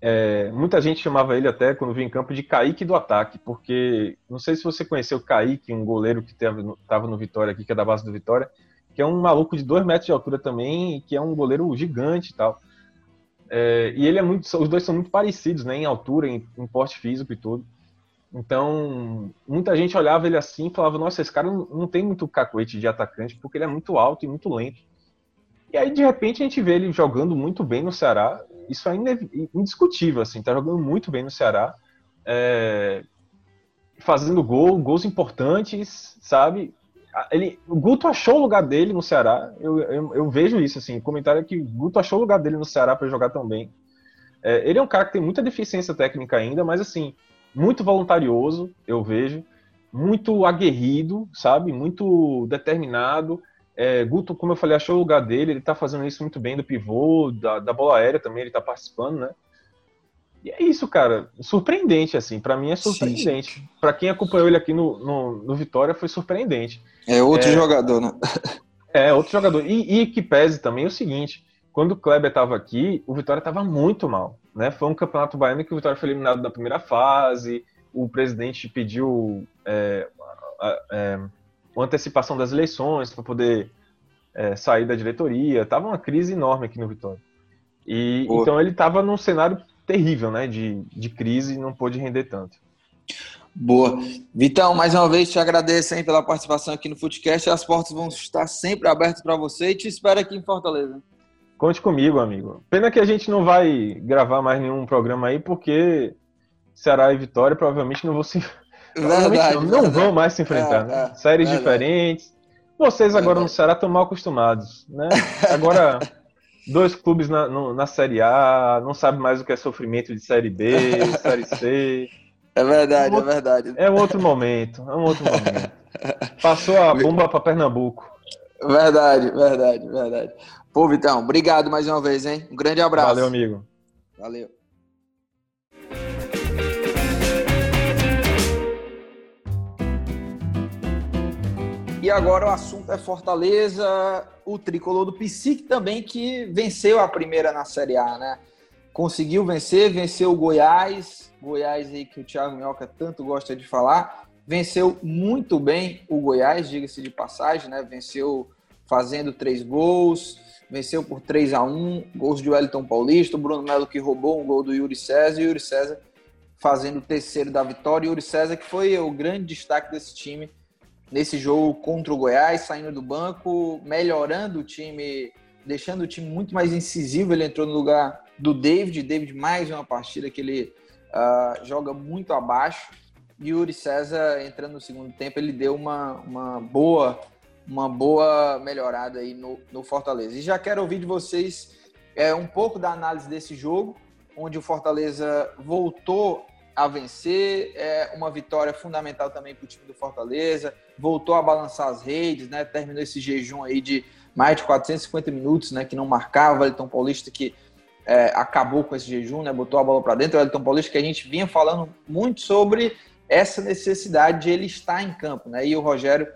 Speaker 6: é, muita gente chamava ele até, quando vinha em campo, de Kaique do ataque, porque não sei se você conheceu o Kaique, um goleiro que estava no Vitória aqui, que é da base do Vitória, que é um maluco de dois metros de altura também, que é um goleiro gigante e tal. É, e ele é muito, os dois são muito parecidos, né, em altura, em, em porte físico e tudo. Então, muita gente olhava ele assim e falava: Nossa, esse cara não, não tem muito cacuete de atacante porque ele é muito alto e muito lento. E aí, de repente, a gente vê ele jogando muito bem no Ceará isso é indiscutível, assim, tá jogando muito bem no Ceará, é, fazendo gol, gols importantes, sabe? Ele, o Guto achou o lugar dele no Ceará, eu, eu, eu vejo isso, assim, o comentário é que o Guto achou o lugar dele no Ceará para jogar tão bem. É, ele é um cara que tem muita deficiência técnica ainda, mas assim, muito voluntarioso, eu vejo, muito aguerrido, sabe? Muito determinado, É, Guto, como eu falei, achou o lugar dele, ele tá fazendo isso muito bem do pivô, da, da bola aérea também, ele tá participando, né? E é isso, cara. Surpreendente, assim. para mim é surpreendente. Para quem acompanhou ele aqui no, no, no, Vitória, foi surpreendente.
Speaker 3: É outro é, jogador, né?
Speaker 6: É, outro jogador. E, e que pese também é o seguinte: quando o Kleber estava aqui, o Vitória estava muito mal. Né? Foi um campeonato baiano que o Vitória foi eliminado na primeira fase, o presidente pediu é, é, uma antecipação das eleições para poder é, sair da diretoria. Tava uma crise enorme aqui no Vitória. E, então ele estava num cenário terrível, né? De, de crise e não pôde render tanto.
Speaker 3: Boa. Vitão, mais uma vez te agradeço hein, pela participação aqui no Footcast. As portas vão estar sempre abertas para você e te espero aqui em Fortaleza.
Speaker 6: Conte comigo, amigo. Pena que a gente não vai gravar mais nenhum programa aí, porque Ceará e Vitória provavelmente não vão se. Verdade, não, não vão mais se enfrentar. É, né? é, Séries verdade. diferentes. Vocês agora verdade. no Ceará estão mal acostumados, né? Agora, dois clubes na, no, na Série A, não sabe mais o que é sofrimento de Série B, Série C.
Speaker 3: É verdade, é, um outro, é verdade.
Speaker 6: É um outro momento, é um outro momento. Passou a bomba para Pernambuco.
Speaker 3: Verdade, verdade, verdade. Pô, Vitão, obrigado mais uma vez, hein? Um grande abraço.
Speaker 6: Valeu, amigo.
Speaker 3: Valeu. E agora o assunto é Fortaleza, o tricolor do Psique também, que venceu a primeira na Série A, né? Conseguiu vencer, venceu o Goiás, Goiás aí que o Thiago Minhoca tanto gosta de falar. Venceu muito bem o Goiás, diga-se de passagem, né? Venceu fazendo três gols, venceu por 3 a 1 gols de Wellington Paulista, o Bruno Melo que roubou um gol do Yuri César e o Yuri César fazendo o terceiro da vitória. E o Yuri César que foi o grande destaque desse time nesse jogo contra o Goiás, saindo do banco, melhorando o time, deixando o time muito mais incisivo. Ele entrou no lugar do David. David, mais uma partida que ele uh, joga muito abaixo. E o Yuri César, entrando no segundo tempo, ele deu uma, uma boa uma boa melhorada aí no, no Fortaleza. E já quero ouvir de vocês é, um pouco da análise desse jogo, onde o Fortaleza voltou a vencer, é uma vitória fundamental também para o time do Fortaleza, voltou a balançar as redes, né? Terminou esse jejum aí de mais de 450 minutos, né? Que não marcava, o Wellington Paulista que é, acabou com esse jejum, né? Botou a bola para dentro, o Wellington Paulista que a gente vinha falando muito sobre essa necessidade de ele estar em campo, né? E o Rogério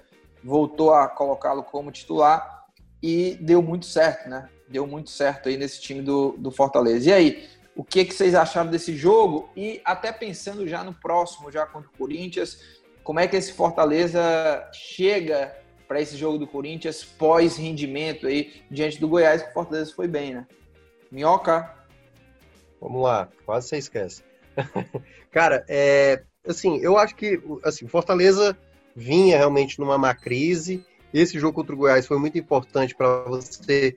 Speaker 3: voltou a colocá-lo como titular e deu muito certo, né? Deu muito certo aí nesse time do, do Fortaleza. E aí, o que, que vocês acharam desse jogo? E até pensando já no próximo, já contra o Corinthians, como é que esse Fortaleza chega para esse jogo do Corinthians pós-rendimento aí diante do Goiás, que o Fortaleza foi bem, né? Minhoca?
Speaker 4: Vamos lá, quase você esquece. Cara, é, assim, eu acho que assim, Fortaleza vinha realmente numa má crise. Esse jogo contra o Goiás foi muito importante para você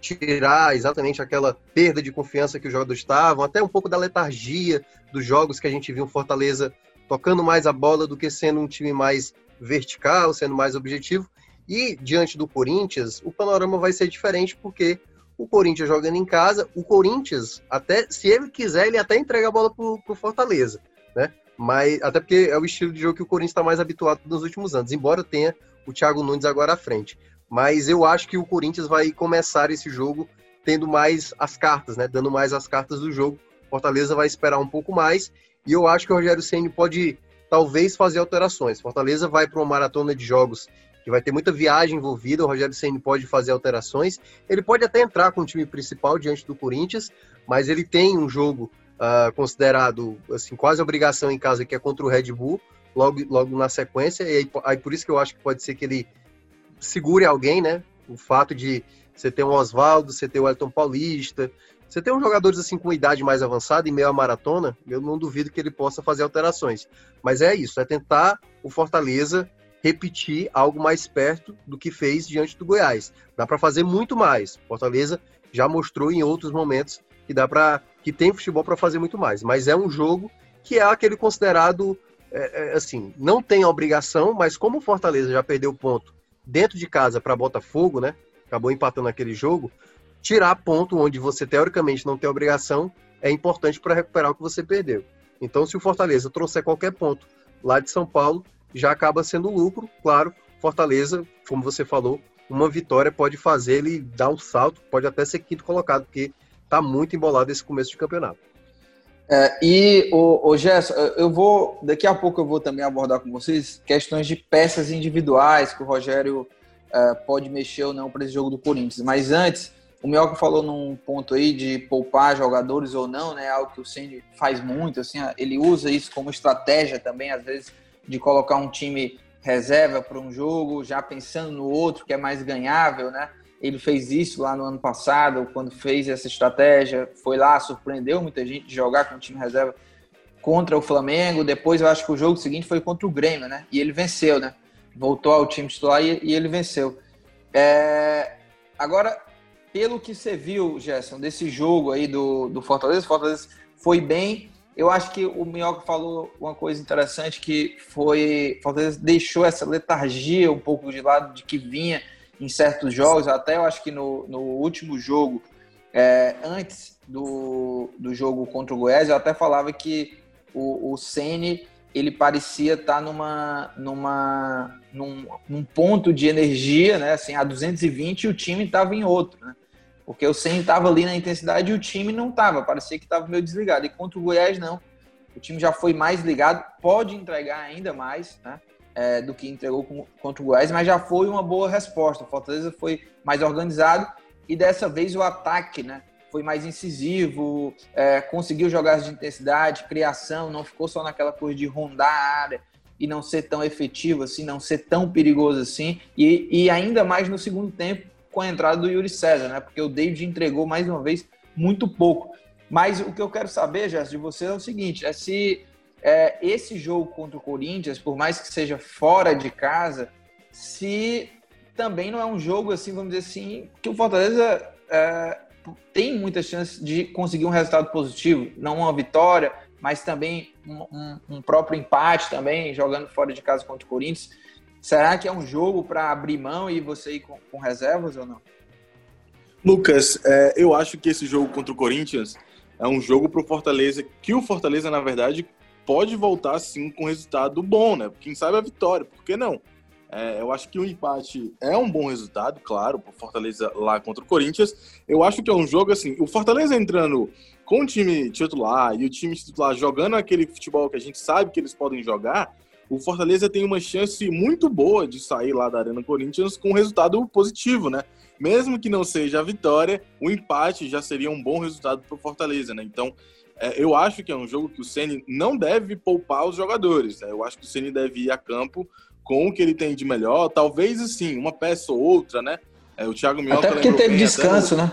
Speaker 4: tirar exatamente aquela perda de confiança que os jogadores estavam, até um pouco da letargia dos jogos que a gente viu Fortaleza tocando mais a bola do que sendo um time mais vertical, sendo mais objetivo. E diante do Corinthians, o panorama vai ser diferente porque o Corinthians jogando em casa, o Corinthians, até se ele quiser, ele até entrega a bola para o Fortaleza, né? Mas até porque é o estilo de jogo que o Corinthians está mais habituado nos últimos anos, embora tenha o Thiago Nunes agora à frente. Mas eu acho que o Corinthians vai começar esse jogo tendo mais as cartas, né? Dando mais as cartas do jogo. Fortaleza vai esperar um pouco mais e eu acho que o Rogério Ceni pode talvez fazer alterações. Fortaleza vai para uma maratona de jogos que vai ter muita viagem envolvida. O Rogério Ceni pode fazer alterações. Ele pode até entrar com o time principal diante do Corinthians, mas ele tem um jogo uh, considerado assim quase obrigação em casa, que é contra o Red Bull, logo, logo na sequência. E aí, aí, por isso que eu acho que pode ser que ele segure alguém, né? O fato de você ter um Oswaldo, você ter o Elton Paulista, você ter uns jogadores assim com idade mais avançada e meio a maratona, eu não duvido que ele possa fazer alterações. Mas é isso, é tentar o Fortaleza repetir algo mais perto do que fez diante do Goiás. Dá para fazer muito mais. Fortaleza já mostrou em outros momentos que dá para que tem futebol para fazer muito mais. Mas é um jogo que é aquele considerado é, é, assim, não tem obrigação, mas como o Fortaleza já perdeu ponto dentro de casa para Botafogo, né? Acabou empatando aquele jogo. Tirar ponto onde você teoricamente não tem obrigação é importante para recuperar o que você perdeu. Então, se o Fortaleza trouxer qualquer ponto lá de São Paulo, já acaba sendo lucro, claro. Fortaleza, como você falou, uma vitória pode fazer ele dar um salto, pode até ser quinto colocado, porque tá muito embolado esse começo de campeonato.
Speaker 3: É, e o, o Gerson, eu vou daqui a pouco eu vou também abordar com vocês questões de peças individuais que o Rogério é, pode mexer ou não para esse jogo do Corinthians. Mas antes, o Mioca falou num ponto aí de poupar jogadores ou não, né? Algo que o Ceni faz muito, assim, ele usa isso como estratégia também, às vezes, de colocar um time reserva para um jogo, já pensando no outro que é mais ganhável, né? Ele fez isso lá no ano passado, quando fez essa estratégia, foi lá, surpreendeu muita gente de jogar com o time reserva contra o Flamengo. Depois eu acho que o jogo seguinte foi contra o Grêmio, né? E ele venceu, né? Voltou ao time titular e, e ele venceu. É... Agora, pelo que você viu, Gerson, desse jogo aí do, do Fortaleza, Fortaleza foi bem. Eu acho que o Minhoca falou uma coisa interessante que foi Fortaleza deixou essa letargia um pouco de lado de que vinha em certos jogos, até eu acho que no, no último jogo, é, antes do, do jogo contra o Goiás, eu até falava que o, o Sene ele parecia estar numa, numa, num, num, ponto de energia, né, assim, a 220 e o time estava em outro, né? Porque o Senna estava ali na intensidade e o time não estava, parecia que estava meio desligado. E contra o Goiás, não. O time já foi mais ligado, pode entregar ainda mais, né? É, do que entregou com, contra o Goiás, mas já foi uma boa resposta. O Fortaleza foi mais organizado e dessa vez o ataque, né? Foi mais incisivo, é, conseguiu jogar de intensidade, criação, não ficou só naquela coisa de rondar a área e não ser tão efetivo assim, não ser tão perigoso assim, e, e ainda mais no segundo tempo com a entrada do Yuri César, né? Porque o David entregou mais uma vez muito pouco. Mas o que eu quero saber, Jéssica, de você é o seguinte: é se é, esse jogo contra o Corinthians, por mais que seja fora de casa, se também não é um jogo, assim, vamos dizer assim, que o Fortaleza é, tem muita chance de conseguir um resultado positivo, não uma vitória, mas também um, um, um próprio empate também, jogando fora de casa contra o Corinthians. Será que é um jogo para abrir mão e você ir com, com reservas ou não?
Speaker 5: Lucas, é, eu acho que esse jogo contra o Corinthians é um jogo para o Fortaleza, que o Fortaleza, na verdade, pode voltar sim com resultado bom, né? Quem sabe a vitória, por que não? É, eu acho que o empate é um bom resultado, claro, para Fortaleza lá contra o Corinthians. Eu acho que é um jogo assim, o Fortaleza entrando com o time titular e o time titular jogando aquele futebol que a gente sabe que eles podem jogar, o Fortaleza tem uma chance muito boa de sair lá da Arena Corinthians com um resultado positivo, né? Mesmo que não seja a vitória, o empate já seria um bom resultado para o Fortaleza, né? Então, é, eu acho que é um jogo que o Ceni não deve poupar os jogadores. Né? Eu acho que o Ceni deve ir a campo com o que ele tem de melhor. Talvez, assim, uma peça ou outra, né? É, o Thiago Minhoca
Speaker 3: Até porque teve descanso, até... né?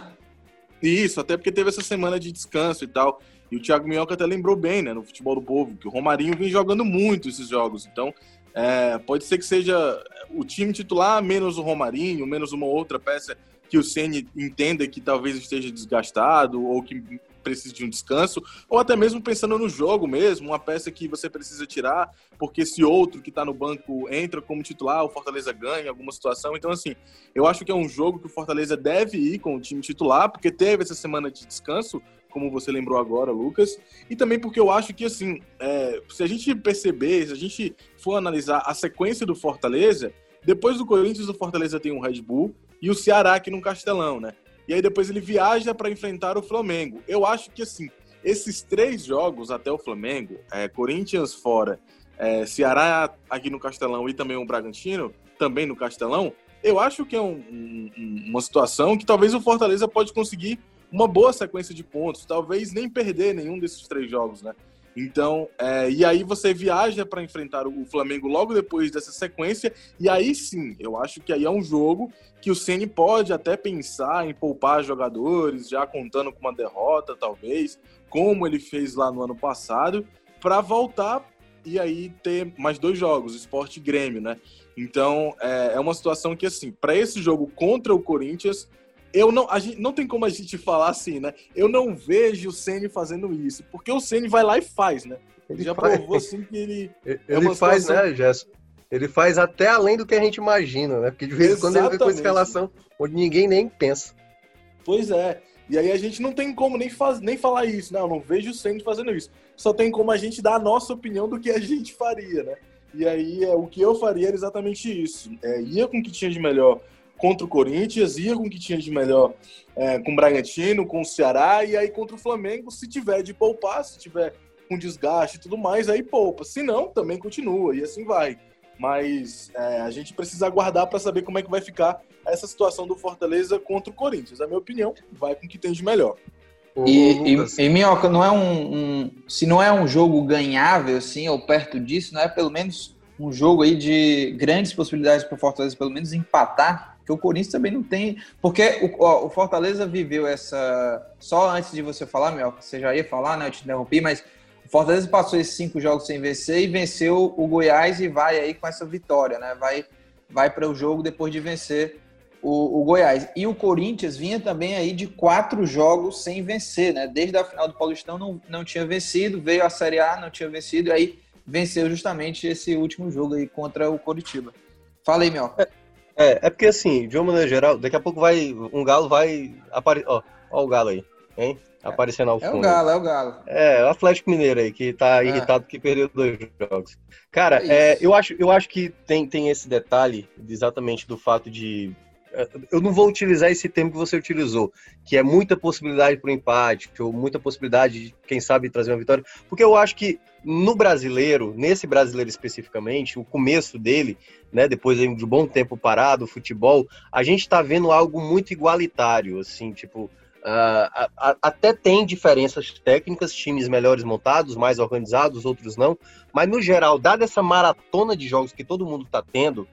Speaker 5: Isso, até porque teve essa semana de descanso e tal. E o Thiago Minhoca até lembrou bem, né, no futebol do povo, que o Romarinho vem jogando muito esses jogos. Então, é, pode ser que seja o time titular menos o Romarinho, menos uma outra peça que o Ceni entenda que talvez esteja desgastado ou que precisa de um descanso, ou até mesmo pensando no jogo mesmo, uma peça que você precisa tirar, porque se outro que está no banco entra como titular, o Fortaleza ganha alguma situação. Então, assim, eu acho que é um jogo que o Fortaleza deve ir com o time titular, porque teve essa semana de descanso, como você lembrou agora, Lucas, e também porque eu acho que, assim, é, se a gente perceber, se a gente for analisar a sequência do Fortaleza, depois do Corinthians, o Fortaleza tem um Red Bull e o Ceará aqui no Castelão, né? E aí depois ele viaja para enfrentar o Flamengo. Eu acho que assim, esses três jogos até o Flamengo, é, Corinthians fora, é, Ceará aqui no Castelão e também o Bragantino, também no Castelão, eu acho que é um, um, uma situação que talvez o Fortaleza pode conseguir uma boa sequência de pontos, talvez nem perder nenhum desses três jogos, né? Então, é, e aí você viaja para enfrentar o Flamengo logo depois dessa sequência, e aí sim, eu acho que aí é um jogo que o Ceni pode até pensar em poupar jogadores, já contando com uma derrota, talvez, como ele fez lá no ano passado, para voltar e aí ter mais dois jogos, Esporte e Grêmio, né? Então, é, é uma situação que, assim, para esse jogo contra o Corinthians, eu não, a gente, não tem como a gente falar assim, né? Eu não vejo o Ceni fazendo isso, porque o Ceni vai lá e faz, né?
Speaker 4: Ele já faz. provou assim que ele. Ele, é faz, situação... né, Gerson? Ele faz até além do que a gente imagina, né? Porque de vez em quando ele vem com escalação onde ninguém nem pensa.
Speaker 5: Pois é. E aí a gente não tem como nem, faz, nem falar isso, não, não vejo o Ceni fazendo isso. Só tem como a gente dar a nossa opinião do que a gente faria, né? E aí é, o que eu faria era exatamente isso. É, ia com o que tinha de melhor contra o Corinthians, ia com o que tinha de melhor é, com o Bragantino, com o Ceará, e aí contra o Flamengo, se tiver de poupar, se tiver com desgaste e tudo mais, aí poupa. Se não, também continua, e assim vai. Mas é, a gente precisa aguardar para saber como é que vai ficar essa situação do Fortaleza contra o Corinthians. A minha opinião, vai com o que tem de melhor.
Speaker 3: E, e, e, Minhoca, não é um, um, se não é um jogo ganhável, assim, ou perto disso, não é pelo menos um jogo aí de grandes possibilidades para o Fortaleza, pelo menos empatar, que o Corinthians também não tem. Porque o, ó, o, Fortaleza viveu essa. Só antes de você falar, Minhoca, você já ia falar, né? Eu te interrompi, mas o Fortaleza passou esses cinco jogos sem vencer e venceu o Goiás e vai aí com essa vitória, né? Vai, vai para o jogo depois de vencer o, o, Goiás. E o Corinthians vinha também aí de quatro jogos sem vencer, né? Desde a final do Paulistão não, não tinha vencido, veio a Série A, não tinha vencido, e aí venceu justamente esse último jogo aí contra o Coritiba. Fala aí, Mel.
Speaker 4: É, é, é, porque assim, de uma maneira geral, daqui a pouco vai. Um galo vai aparecer. Ó, ó o galo aí, hein? Aparecendo ao fundo.
Speaker 3: É o Galo, é o Galo.
Speaker 4: É, o Atlético Mineiro aí, que tá é. irritado que perdeu dois jogos. Cara, é, é eu, acho, eu acho que tem, tem esse detalhe exatamente do fato de eu não vou utilizar esse termo que você utilizou, que é muita possibilidade para o empate, ou muita possibilidade de, quem sabe, trazer uma vitória, porque eu acho que no brasileiro, nesse brasileiro especificamente, o começo dele, né, depois de um bom tempo parado, o futebol, a gente está vendo algo muito igualitário, assim, tipo, Uh, até tem diferenças técnicas, times melhores montados, mais organizados, outros não, mas no geral, dada essa maratona de jogos que todo mundo está tendo,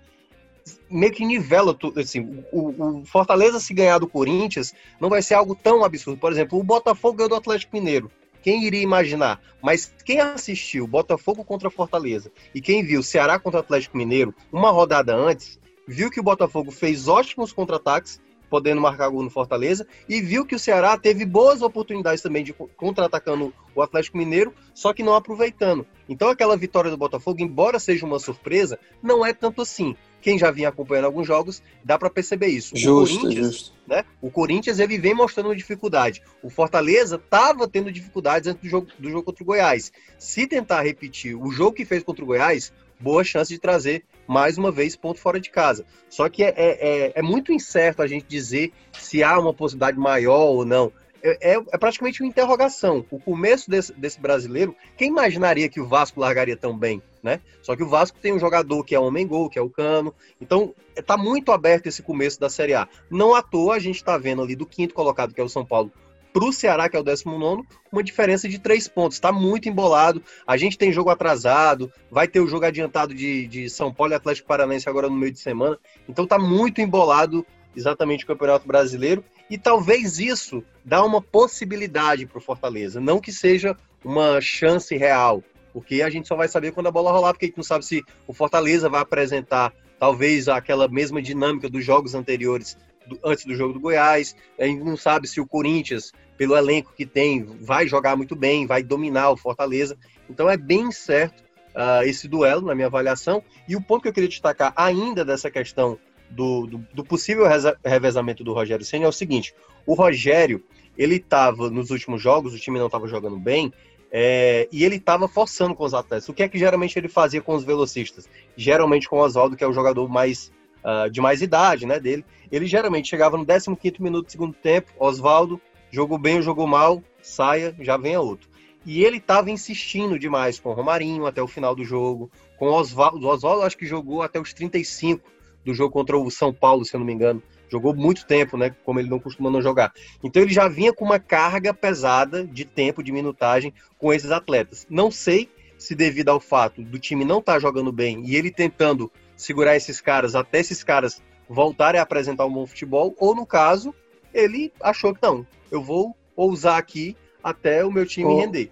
Speaker 4: meio que nivela tudo. Assim, o, o, Fortaleza, se ganhar do Corinthians, não vai ser algo tão absurdo. Por exemplo, o Botafogo ganhou do Atlético Mineiro. Quem iria imaginar? Mas quem assistiu Botafogo contra Fortaleza e quem viu Ceará contra Atlético Mineiro uma rodada antes, viu que o Botafogo fez ótimos contra-ataques, podendo marcar gol no Fortaleza, e viu que o Ceará teve boas oportunidades também de contra-atacando o Atlético Mineiro, só que não aproveitando. Então aquela vitória do Botafogo, embora seja uma surpresa, não é tanto assim quem já vinha acompanhando alguns jogos, dá para perceber isso.
Speaker 3: Justo, o Corinthians, justo.
Speaker 4: Né, o Corinthians ele vem mostrando dificuldade. O Fortaleza estava tendo dificuldades antes do jogo, do jogo contra o Goiás. Se tentar repetir o jogo que fez contra o Goiás, boa chance de trazer mais uma vez ponto fora de casa. Só que é, é, é, é muito incerto a gente dizer se há uma possibilidade maior ou não. É, é, é, praticamente uma interrogação. O começo desse, desse, brasileiro, quem imaginaria que o Vasco largaria tão bem, né? Só que o Vasco tem um jogador que é homem gol, que é o Cano. Então, está muito aberto esse começo da Série A. Não à toa a gente está vendo ali do quinto colocado, que é o São Paulo, para o Ceará, que é o 19, uma diferença de três pontos. Está muito embolado. A gente tem jogo atrasado, vai ter o jogo adiantado de, de São Paulo e Atlético Paranaense agora no meio de semana. Então está muito embolado exatamente o Campeonato Brasileiro. E talvez isso dá uma possibilidade para o Fortaleza. Não que seja uma chance real, porque a gente só vai saber quando a bola rolar, porque a gente não sabe se o Fortaleza vai apresentar talvez aquela mesma dinâmica dos jogos anteriores do, antes do jogo do Goiás. A gente não sabe se o Corinthians, pelo elenco que tem, vai jogar muito bem, vai dominar o Fortaleza. Então é bem certo uh, esse duelo, na minha avaliação. E o ponto que eu queria destacar ainda dessa questão do, do, do possível revezamento do Rogério Senna é o seguinte: o Rogério, ele estava nos últimos jogos, o time não estava jogando bem, é, e ele estava forçando com os atletas. O que é que geralmente ele fazia com os velocistas? Geralmente com o Oswaldo, que é o jogador mais uh, de mais idade né, dele. Ele geralmente chegava no 15 minuto do segundo tempo, Oswaldo, jogou bem ou jogou mal, saia, já venha outro. E ele estava insistindo demais com o Romarinho até o final do jogo, com o Oswaldo. O Oswaldo acho que jogou até os 35 do jogo contra o São Paulo, se eu não me engano. Jogou muito tempo, né? Como ele não costuma não jogar. Então ele já vinha com uma carga pesada de tempo, de minutagem com esses atletas. Não sei se devido ao fato do time não estar tá jogando bem e ele tentando segurar esses caras até esses caras voltarem a apresentar um bom futebol, ou no caso, ele achou que não, eu vou ousar aqui até o meu time ou, render.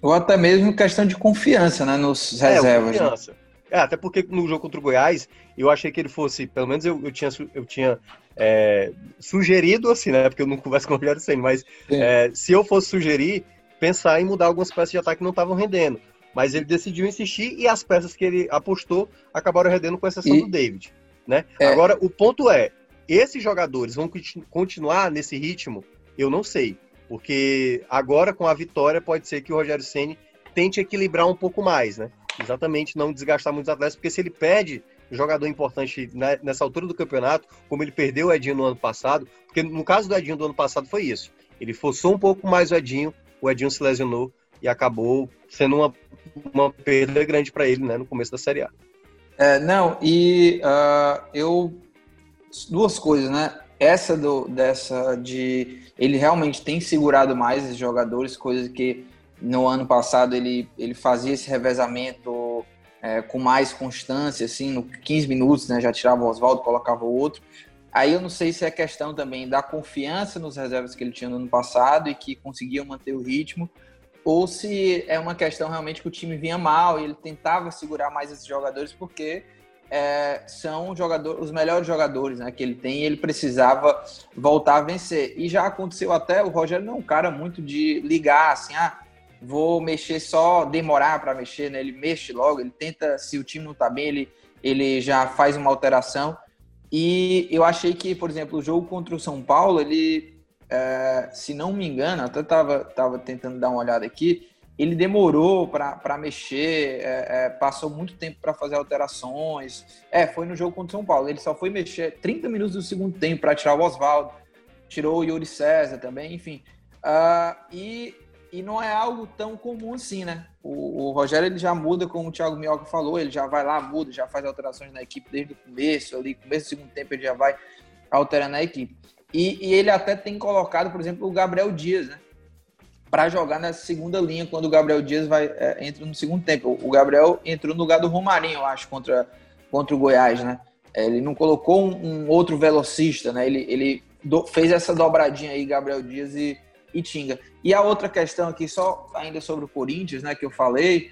Speaker 3: Ou até mesmo questão de confiança, né, nos é, reservas.
Speaker 4: É, confiança. Né? É, até porque no jogo contra o Goiás, eu achei que ele fosse, pelo menos eu, eu tinha, eu tinha é, sugerido, assim, né? Porque eu não converso com o Rogério Senna, mas é, se eu fosse sugerir, pensar em mudar algumas peças de ataque que não estavam rendendo. Mas ele decidiu insistir e as peças que ele apostou acabaram rendendo com exceção e... do David. Né? É... Agora, o ponto é, esses jogadores vão continuar nesse ritmo? Eu não sei. Porque agora, com a vitória, pode ser que o Rogério Senni tente equilibrar um pouco mais, né? Exatamente, não desgastar muitos atletas, porque se ele perde jogador importante nessa altura do campeonato, como ele perdeu o Edinho no ano passado, porque no caso do Edinho do ano passado foi isso. Ele forçou um pouco mais o Edinho, o Edinho se lesionou e acabou sendo uma, uma perda grande para ele né, no começo da Série A.
Speaker 3: É, não, e uh, eu. Duas coisas, né? Essa do, dessa de. Ele realmente tem segurado mais os jogadores, coisas que no ano passado ele, ele fazia esse revezamento é, com mais constância, assim, no 15 minutos, né? Já tirava o Oswaldo, colocava o outro. Aí eu não sei se é questão também da confiança nos reservas que ele tinha no ano passado e que conseguiam manter o ritmo, ou se é uma questão realmente que o time vinha mal e ele tentava segurar mais esses jogadores porque é, são jogador, os melhores jogadores né, que ele tem e ele precisava voltar a vencer. E já aconteceu até, o Rogério não é um cara muito de ligar assim, ah, vou mexer só, demorar para mexer, né? Ele mexe logo, ele tenta, se o time não tá bem, ele, ele já faz uma alteração. E eu achei que, por exemplo, o jogo contra o São Paulo, ele, é, se não me engano, até tava, tava tentando dar uma olhada aqui, ele demorou para mexer, é, é, passou muito tempo para fazer alterações. É, foi no jogo contra o São Paulo. Ele só foi mexer 30 minutos do segundo tempo para tirar o Oswaldo, tirou o Yuri César também, enfim. Uh, e e não é algo tão comum assim, né? O, o, Rogério ele já muda, como o Thiago Minhoca falou, ele já vai lá, muda, já faz alterações na equipe desde o começo, ali, começo do segundo tempo ele já vai alterando a equipe. E, e ele até tem colocado, por exemplo, o Gabriel Dias, né? Para jogar nessa segunda linha quando o Gabriel Dias vai é, entra no segundo tempo. O Gabriel entrou no lugar do Romarinho, eu acho, contra, contra o Goiás, né? É, ele não colocou um, um outro velocista, né? Ele, ele do, fez essa dobradinha aí, Gabriel Dias e, e Tinga. E a outra questão aqui, só ainda sobre o Corinthians, né, que eu falei,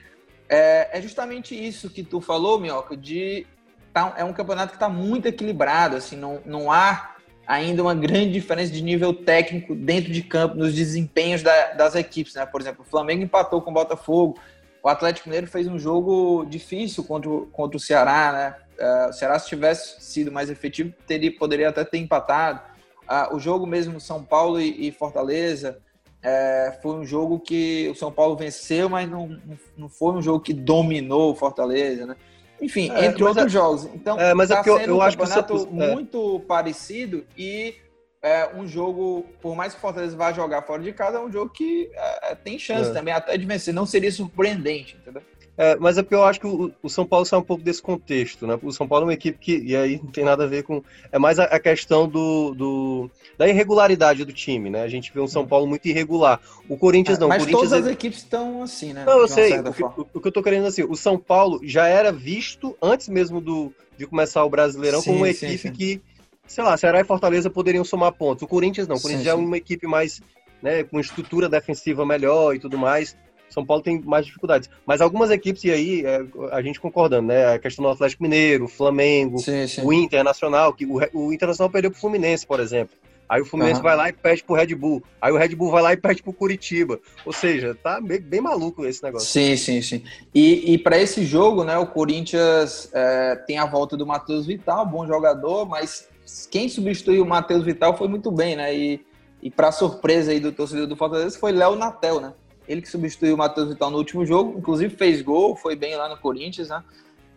Speaker 3: é, é justamente isso que tu falou, Minhoca, de tá, é um campeonato que está muito equilibrado, assim, não, não há ainda uma grande diferença de nível técnico dentro de campo, nos desempenhos da, das equipes, né? Por exemplo, o Flamengo empatou com o Botafogo, o Atlético Mineiro fez um jogo difícil contra, contra o Ceará, né? Uh, o Ceará, se tivesse sido mais efetivo, teria, poderia até ter empatado. Uh, o jogo mesmo São Paulo e, e Fortaleza é, foi um jogo que o São Paulo venceu, mas não, não foi um jogo que dominou o Fortaleza, né? Enfim, é, entre outros é, jogos. Então,
Speaker 4: é, mas é tá sendo eu, um acho
Speaker 3: campeonato que é. muito parecido e é um jogo, por mais que o Fortaleza vá jogar fora de casa, é um jogo que é, tem chance também até de vencer. Não seria surpreendente, entendeu?
Speaker 4: É, mas é porque eu acho que o, o, São Paulo sai um pouco desse contexto, né? O São Paulo é uma equipe que, e aí não tem nada a ver com. É mais a, a questão do, do, da irregularidade do time, né? A gente vê um São Paulo muito irregular. O Corinthians não.
Speaker 3: Mas
Speaker 4: Corinthians
Speaker 3: todas é... as equipes estão assim, né?
Speaker 4: Não, eu sei. O que, o, o que, eu tô querendo assim, o São Paulo já era visto antes mesmo do, de começar o Brasileirão sim, como uma sim, equipe sim. que, sei lá, Ceará e Fortaleza poderiam somar pontos. O Corinthians não. O Corinthians já é uma equipe mais. Né, com estrutura defensiva melhor e tudo mais. São Paulo tem mais dificuldades. Mas algumas equipes, e aí é, a gente concordando, né? A questão do Atlético Mineiro, o Flamengo, sim, sim. o Internacional, que o, o Internacional perdeu pro Fluminense, por exemplo. Aí o Fluminense uhum. vai lá e perde pro Red Bull. Aí o Red Bull vai lá e perde pro Curitiba. Ou seja, tá bem, bem maluco esse negócio.
Speaker 3: Sim, sim, sim. E, e para esse jogo, né, o Corinthians é, tem a volta do Matheus Vital, bom jogador, mas quem substituiu o Matheus Vital foi muito bem, né? E, e para surpresa aí do torcedor do Fortaleza foi Léo Natel, né? Ele que substituiu o Matheus Vital no último jogo, inclusive fez gol, foi bem lá no Corinthians, né?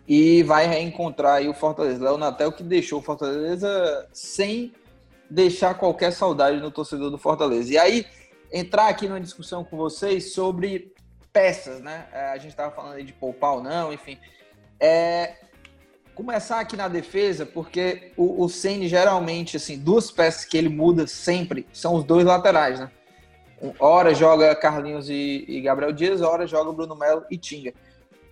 Speaker 3: E vai reencontrar o Fortaleza. Léo Natel que deixou o Fortaleza sem deixar qualquer saudade no torcedor do Fortaleza. E aí, entrar aqui numa discussão com vocês sobre peças, né? É, a gente estava falando de poupar ou não, enfim. É, começar aqui na defesa, porque o, o Ceni geralmente, assim, duas peças que ele muda sempre são os dois laterais, né? Hora joga Carlinhos e, e Gabriel Dias, hora joga Bruno Melo e Tinga.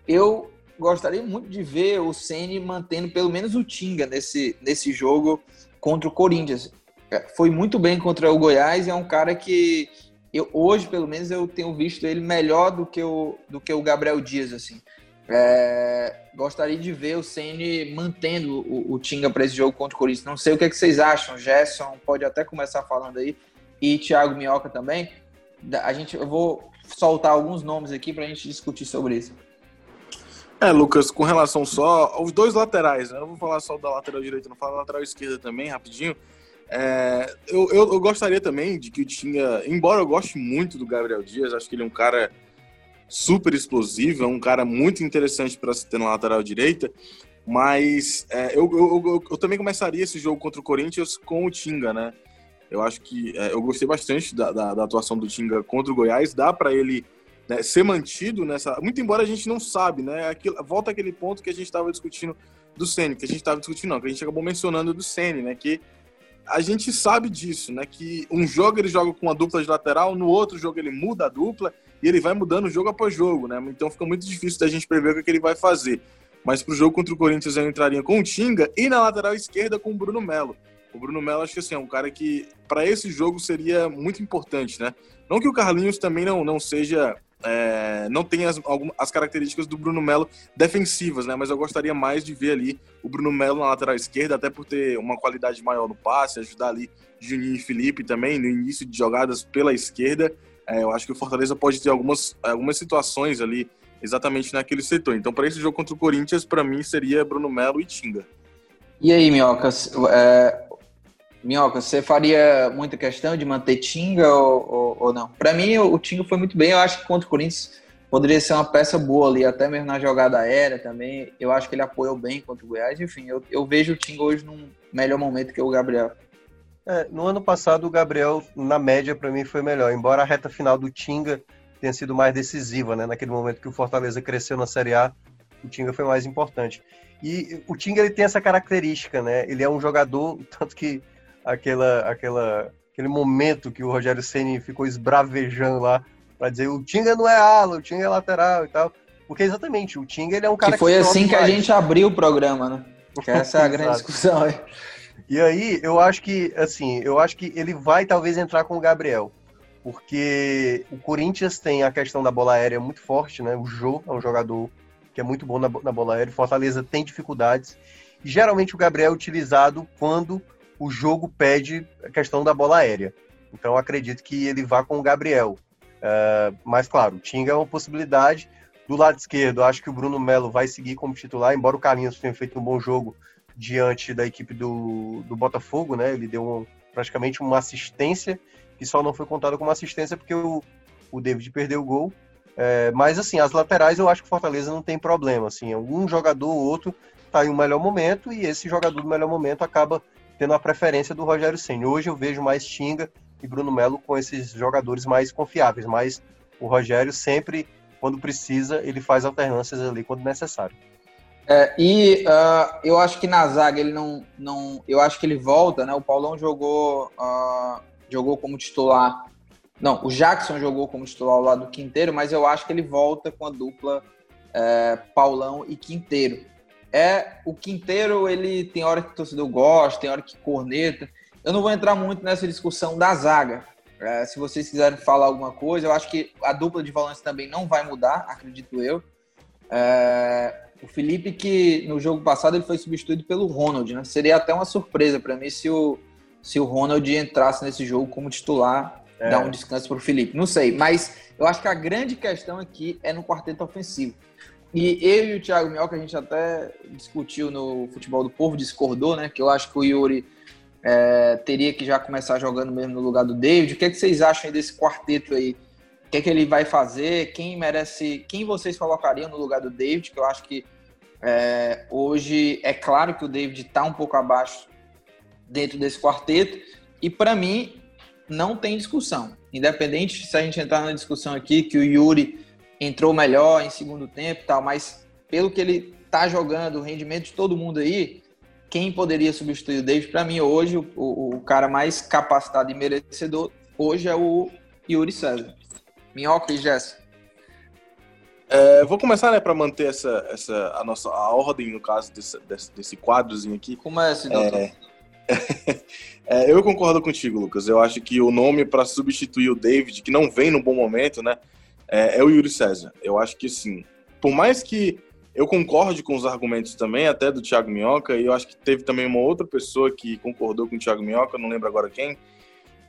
Speaker 3: Eu gostaria muito de ver o Ceni mantendo pelo menos o Tinga nesse, nesse jogo contra o Corinthians. É, foi muito bem contra o Goiás e é um cara que eu, hoje, pelo menos, eu tenho visto ele melhor do que o, do que o Gabriel Dias, assim. É, gostaria de ver o Ceni mantendo o, o Tinga para esse jogo contra o Corinthians. Não sei o que, é que vocês acham. Gerson pode até começar falando aí e Thiago Minhoca também. A gente, eu vou soltar alguns nomes aqui para a gente discutir sobre isso.
Speaker 5: É, Lucas, com relação só aos dois laterais, né? eu vou falar só da lateral direita, não falo da lateral esquerda também, rapidinho. É, eu, eu, eu, gostaria também de que o tinha, embora eu goste muito do Gabriel Dias, acho que ele é um cara super explosivo, é um cara muito interessante para se ter na lateral direita. Mas é, eu, eu, eu, também começaria esse jogo contra o Corinthians com o Tinga, né? Eu acho que é, eu gostei bastante da, da, da, atuação do Tinga contra o Goiás. Dá para ele né, ser mantido nessa. Muito embora a gente não sabe, né? Aquilo, volta aquele ponto que a gente estava discutindo do Ceni, que a gente estava discutindo, não, que a gente acabou mencionando do Ceni, né? Que a gente sabe disso, né? Que um jogo ele joga com uma dupla de lateral, no outro jogo ele muda a dupla e ele vai mudando jogo após jogo, né? Então fica muito difícil da gente prever o que ele vai fazer. Mas para o jogo contra o Corinthians eu entraria com o Tinga e na lateral esquerda com o Bruno Melo. O Bruno Melo, acho que assim, é um cara que, para esse jogo, seria muito importante, né? Não que o Carlinhos também não, não seja. É, não tenha as, as características do Bruno Melo defensivas, né? Mas eu gostaria mais de ver ali o Bruno Melo na lateral esquerda, até por ter uma qualidade maior no passe, ajudar ali Juninho e Felipe também no início de jogadas pela esquerda. É, eu acho que o Fortaleza pode ter algumas, algumas situações ali exatamente naquele setor. Então, para esse jogo contra o Corinthians, para mim seria Bruno Melo e Tinga.
Speaker 3: E aí, Minhocas, é... Minhoca, você faria muita questão de manter Tinga ou, ou, ou não? Para mim, o, Tinga foi muito bem. Eu acho que contra o Corinthians poderia ser uma peça boa ali, até mesmo na jogada aérea também. Eu acho que ele apoiou bem contra o Goiás. Enfim, eu, eu vejo o Tinga hoje num melhor momento que o Gabriel.
Speaker 4: É, no ano passado, o Gabriel, na média, para mim foi melhor. Embora a reta final do Tinga tenha sido mais decisiva, né? Naquele momento que o Fortaleza cresceu na Série A, o Tinga foi mais importante. E o Tinga ele tem essa característica, né? Ele é um jogador, tanto que aquela, aquela, aquele momento que o Rogério Ceni ficou esbravejando lá para dizer o Tinga não é ala, o Tinga é lateral e tal. Porque exatamente, o Tinga ele é um cara
Speaker 3: que foi que assim que a gente abriu o programa, né? Que essa é a grande discussão aí.
Speaker 4: E aí, eu acho que, assim, eu acho que ele vai talvez entrar com o Gabriel porque o Corinthians tem a questão da bola aérea muito forte, né? O Jô é um jogador que é muito bom na, na bola aérea. Fortaleza tem dificuldades. E geralmente o Gabriel é utilizado quando o jogo pede a questão da bola aérea. Então acredito que ele vá com o Gabriel. Uh, mas claro, o Tinga é uma possibilidade. Do lado esquerdo, acho que o Bruno Melo vai seguir como titular, embora o Carlinhos tenha feito um bom jogo diante da equipe do, do Botafogo, né? Ele deu um, praticamente uma assistência que só não foi contado como assistência porque o, o David perdeu o gol. É, mas assim, as laterais eu acho que o Fortaleza não tem problema. Assim, um jogador ou outro está em um melhor momento e esse jogador do melhor momento acaba tendo a preferência do Rogério Senna. Hoje eu vejo mais Tinga e Bruno Melo com esses jogadores mais confiáveis, mas o Rogério sempre, quando precisa, ele faz alternâncias ali quando necessário.
Speaker 3: É, e uh, eu acho que na zaga ele não, não. Eu acho que ele volta, né? O Paulão jogou uh, jogou como titular. Não, o Jackson jogou como titular ao lado do Quinteiro, mas eu acho que ele volta com a dupla é, Paulão e Quinteiro. É, o Quinteiro, ele tem hora que o torcedor gosta, tem hora que corneta. Eu não vou entrar muito nessa discussão da zaga. É, se vocês quiserem falar alguma coisa, eu acho que a dupla de volantes também não vai mudar, acredito eu. É, o Felipe, que no jogo passado ele foi substituído pelo Ronald, né? Seria até uma surpresa para mim se o, se o Ronald entrasse nesse jogo como titular, é. dar um descanso para o Felipe. Não sei, mas eu acho que a grande questão aqui é no quarteto ofensivo. E eu e o Thiago Mioca, a gente até discutiu no Futebol do Povo, discordou, né? Que eu acho que o Yuri é, teria que já começar jogando mesmo no lugar do David. O que, é que vocês acham desse quarteto aí? O que é que ele vai fazer? Quem merece. Quem vocês colocariam no lugar do David? Que eu acho que é, hoje é claro que o David está um pouco abaixo dentro desse quarteto. E para mim, não tem discussão. Independente se a gente entrar na discussão aqui que o Yuri entrou melhor em segundo tempo e tal, mas pelo que ele tá jogando, o rendimento de todo mundo aí, quem poderia substituir o David? Para mim, hoje, o, o, cara mais capacitado e merecedor hoje é o Yuri César. Minhoca e Jéssica.
Speaker 5: É, vou começar, né, para manter essa, essa a nossa a ordem no caso desse, desse, desse quadrozinho aqui.
Speaker 3: Comece, doutor. É,
Speaker 5: é, eu concordo contigo, Lucas. Eu acho que o nome para substituir o David, que não vem no bom momento, né, é, é, o Yuri César. Eu acho que sim. Por mais que eu concorde com os argumentos também, até do Thiago Minhoca, e eu acho que teve também uma outra pessoa que concordou com o Thiago Minhoca, não lembro agora quem,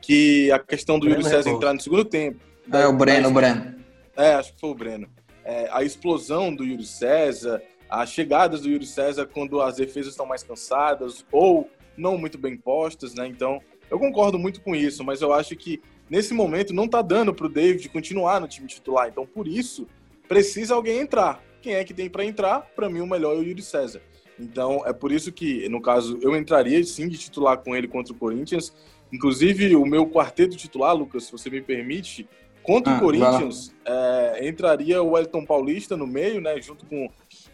Speaker 5: que a questão do Breno Yuri César entrar no segundo tempo.
Speaker 3: É, o Breno, o Breno.
Speaker 5: É, acho que foi o Breno. É, a explosão do Yuri César, as chegadas do Yuri César quando as defesas estão mais cansadas, ou não muito bem postas, né? Então, eu concordo muito com isso, mas eu acho que nesse momento não tá dando pro David continuar no time titular. Então, por isso, precisa alguém entrar. Quem é que tem para entrar? Para mim, o melhor é o Yuri César. Então, é por isso que, no caso, eu entraria sim de titular com ele contra o Corinthians. Inclusive, o meu quarteto titular, Lucas, se você me permite, contra ah, o Corinthians, é, entraria o Wellington Paulista no meio, né? Junto com.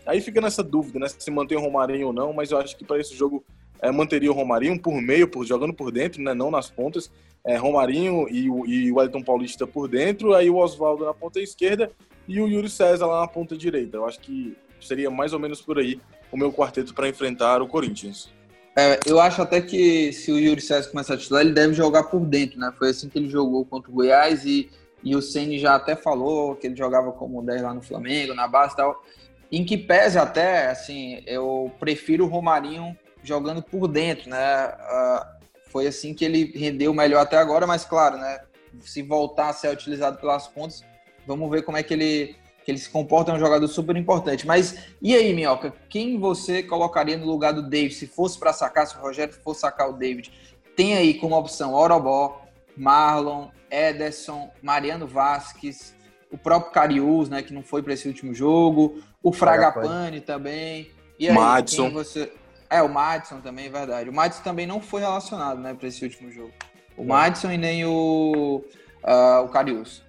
Speaker 5: Aí fica nessa dúvida, né? Se mantém o Romarinho ou não, mas eu acho que para esse jogo é, manteria o Romarinho por meio, por, jogando por dentro, né? Não nas pontas. É, Romarinho e, e o Wellington Paulista por dentro, aí o Oswaldo na ponta esquerda e o Yuri César lá na ponta direita. Eu acho que seria mais ou menos por aí o meu quarteto para enfrentar o Corinthians.
Speaker 3: É, eu acho até que se o Yuri César começar a titular, ele deve jogar por dentro, né? Foi assim que ele jogou contra o Goiás e, e o Ceni já até falou que ele jogava como 10 lá no Flamengo, na base e tal. Em que pese até, assim, eu prefiro o Romarinho jogando por dentro, né? Uh, foi assim que ele rendeu melhor até agora, mas claro, né? Se voltar a ser utilizado pelas pontas, vamos ver como é que ele que ele se comporta, é um jogador super importante. Mas e aí, Minhoca, quem você colocaria no lugar do David? Se fosse para sacar, se o Rogério fosse sacar o David, tem aí como opção Orobó, Marlon, Ederson, Mariano Vasquez, o próprio Carius, né, que não foi para esse último jogo, o Fragapane também. E aí,
Speaker 5: Madison.
Speaker 3: você... É, o Madison também, é verdade. O Madison também não foi relacionado, né, para esse último jogo. O Madison e nem o, uh, o Carius.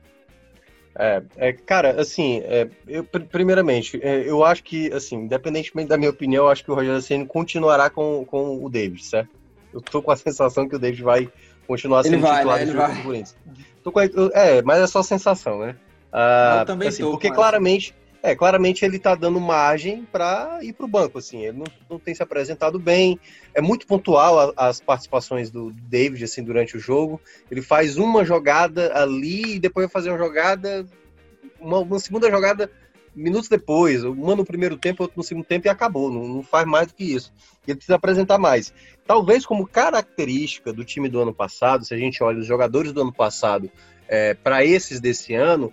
Speaker 4: É, é, cara, assim, é, eu, primeiramente, é, eu acho que, assim, independentemente da minha opinião, eu acho que o Rogério Senna continuará com, com o David, certo? Eu tô com a sensação que o David vai continuar sendo
Speaker 3: vai,
Speaker 4: titular
Speaker 3: né?
Speaker 4: do jogo do Corinthians. é, mas é só sensação, né? Ah, eu também assim, tô, Porque claramente, é, claramente ele tá dando margem para ir pro banco, assim, ele não, não tem se apresentado bem, é muito pontual as participações do David, assim, durante o jogo, ele faz uma jogada ali e depois vai fazer uma jogada, uma, uma segunda jogada minutos depois, uma no primeiro tempo, outra no segundo tempo e acabou, não, não faz mais do que isso. Ele precisa apresentar mais. Talvez como característica do time do ano passado, se a gente olha os jogadores do ano passado é, para esses desse ano,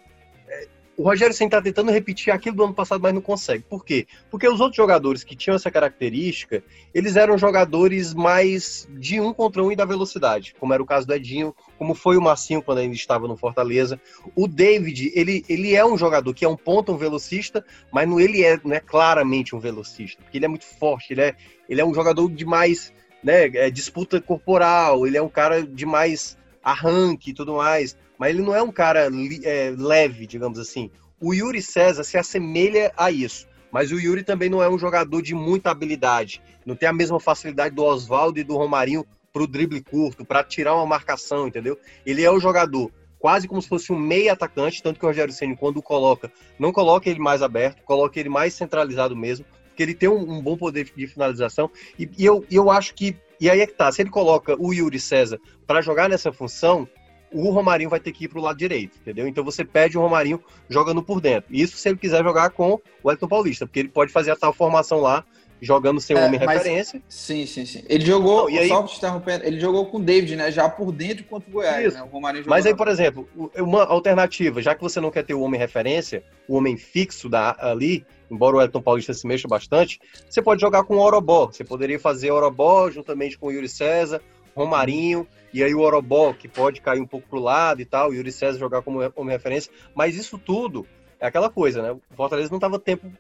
Speaker 4: o Rogério Senna está tentando repetir aquilo do ano passado, mas não consegue. Por quê? Porque os outros jogadores que tinham essa característica, eles eram jogadores mais de um contra um e da velocidade, como era o caso do Edinho, como foi o Massinho quando ainda estava no Fortaleza. O David, ele, ele é um jogador que é um ponto, um velocista, mas não, ele é, não é claramente um velocista, porque ele é muito forte, ele é, ele é um jogador de mais né, é, disputa corporal, ele é um cara de mais arranque e tudo mais mas ele não é um cara é, leve, digamos assim. O Yuri César se assemelha a isso, mas o Yuri também não é um jogador de muita habilidade. Não tem a mesma facilidade do Oswaldo e do Romarinho para o drible curto, para tirar uma marcação, entendeu? Ele é o jogador quase como se fosse um meio atacante, tanto que o Rogério Ceni quando o coloca, não coloca ele mais aberto, coloca ele mais centralizado mesmo, porque ele tem um, um bom poder de finalização. E, e eu, eu acho que e aí é que tá, se ele coloca o Yuri César para jogar nessa função, o Romarinho vai ter que ir para o lado direito, entendeu? Então você pede o Romarinho jogando por dentro. Isso se ele quiser jogar com o Elton Paulista, porque ele pode fazer a tal formação lá, jogando sem é, homem mas, referência.
Speaker 3: Sim, sim, sim. Ele jogou, Não, aí, só te interrompendo, ele jogou com o David, né? Já por dentro contra o Goiás, né? O
Speaker 4: Romarinho Mas aí, por exemplo, uma alternativa, já que você não quer ter o homem referência, o homem fixo da, ali, embora o Elton Paulista se mexa bastante, você pode jogar com o Orobó. Você poderia fazer Orobó juntamente com o Yuri César, Romarinho. E aí o Orobó, que pode cair um pouco pro lado e tal, o Yuri César jogar como, como referência. Mas isso tudo é aquela coisa, né? O Fortaleza não tava tempo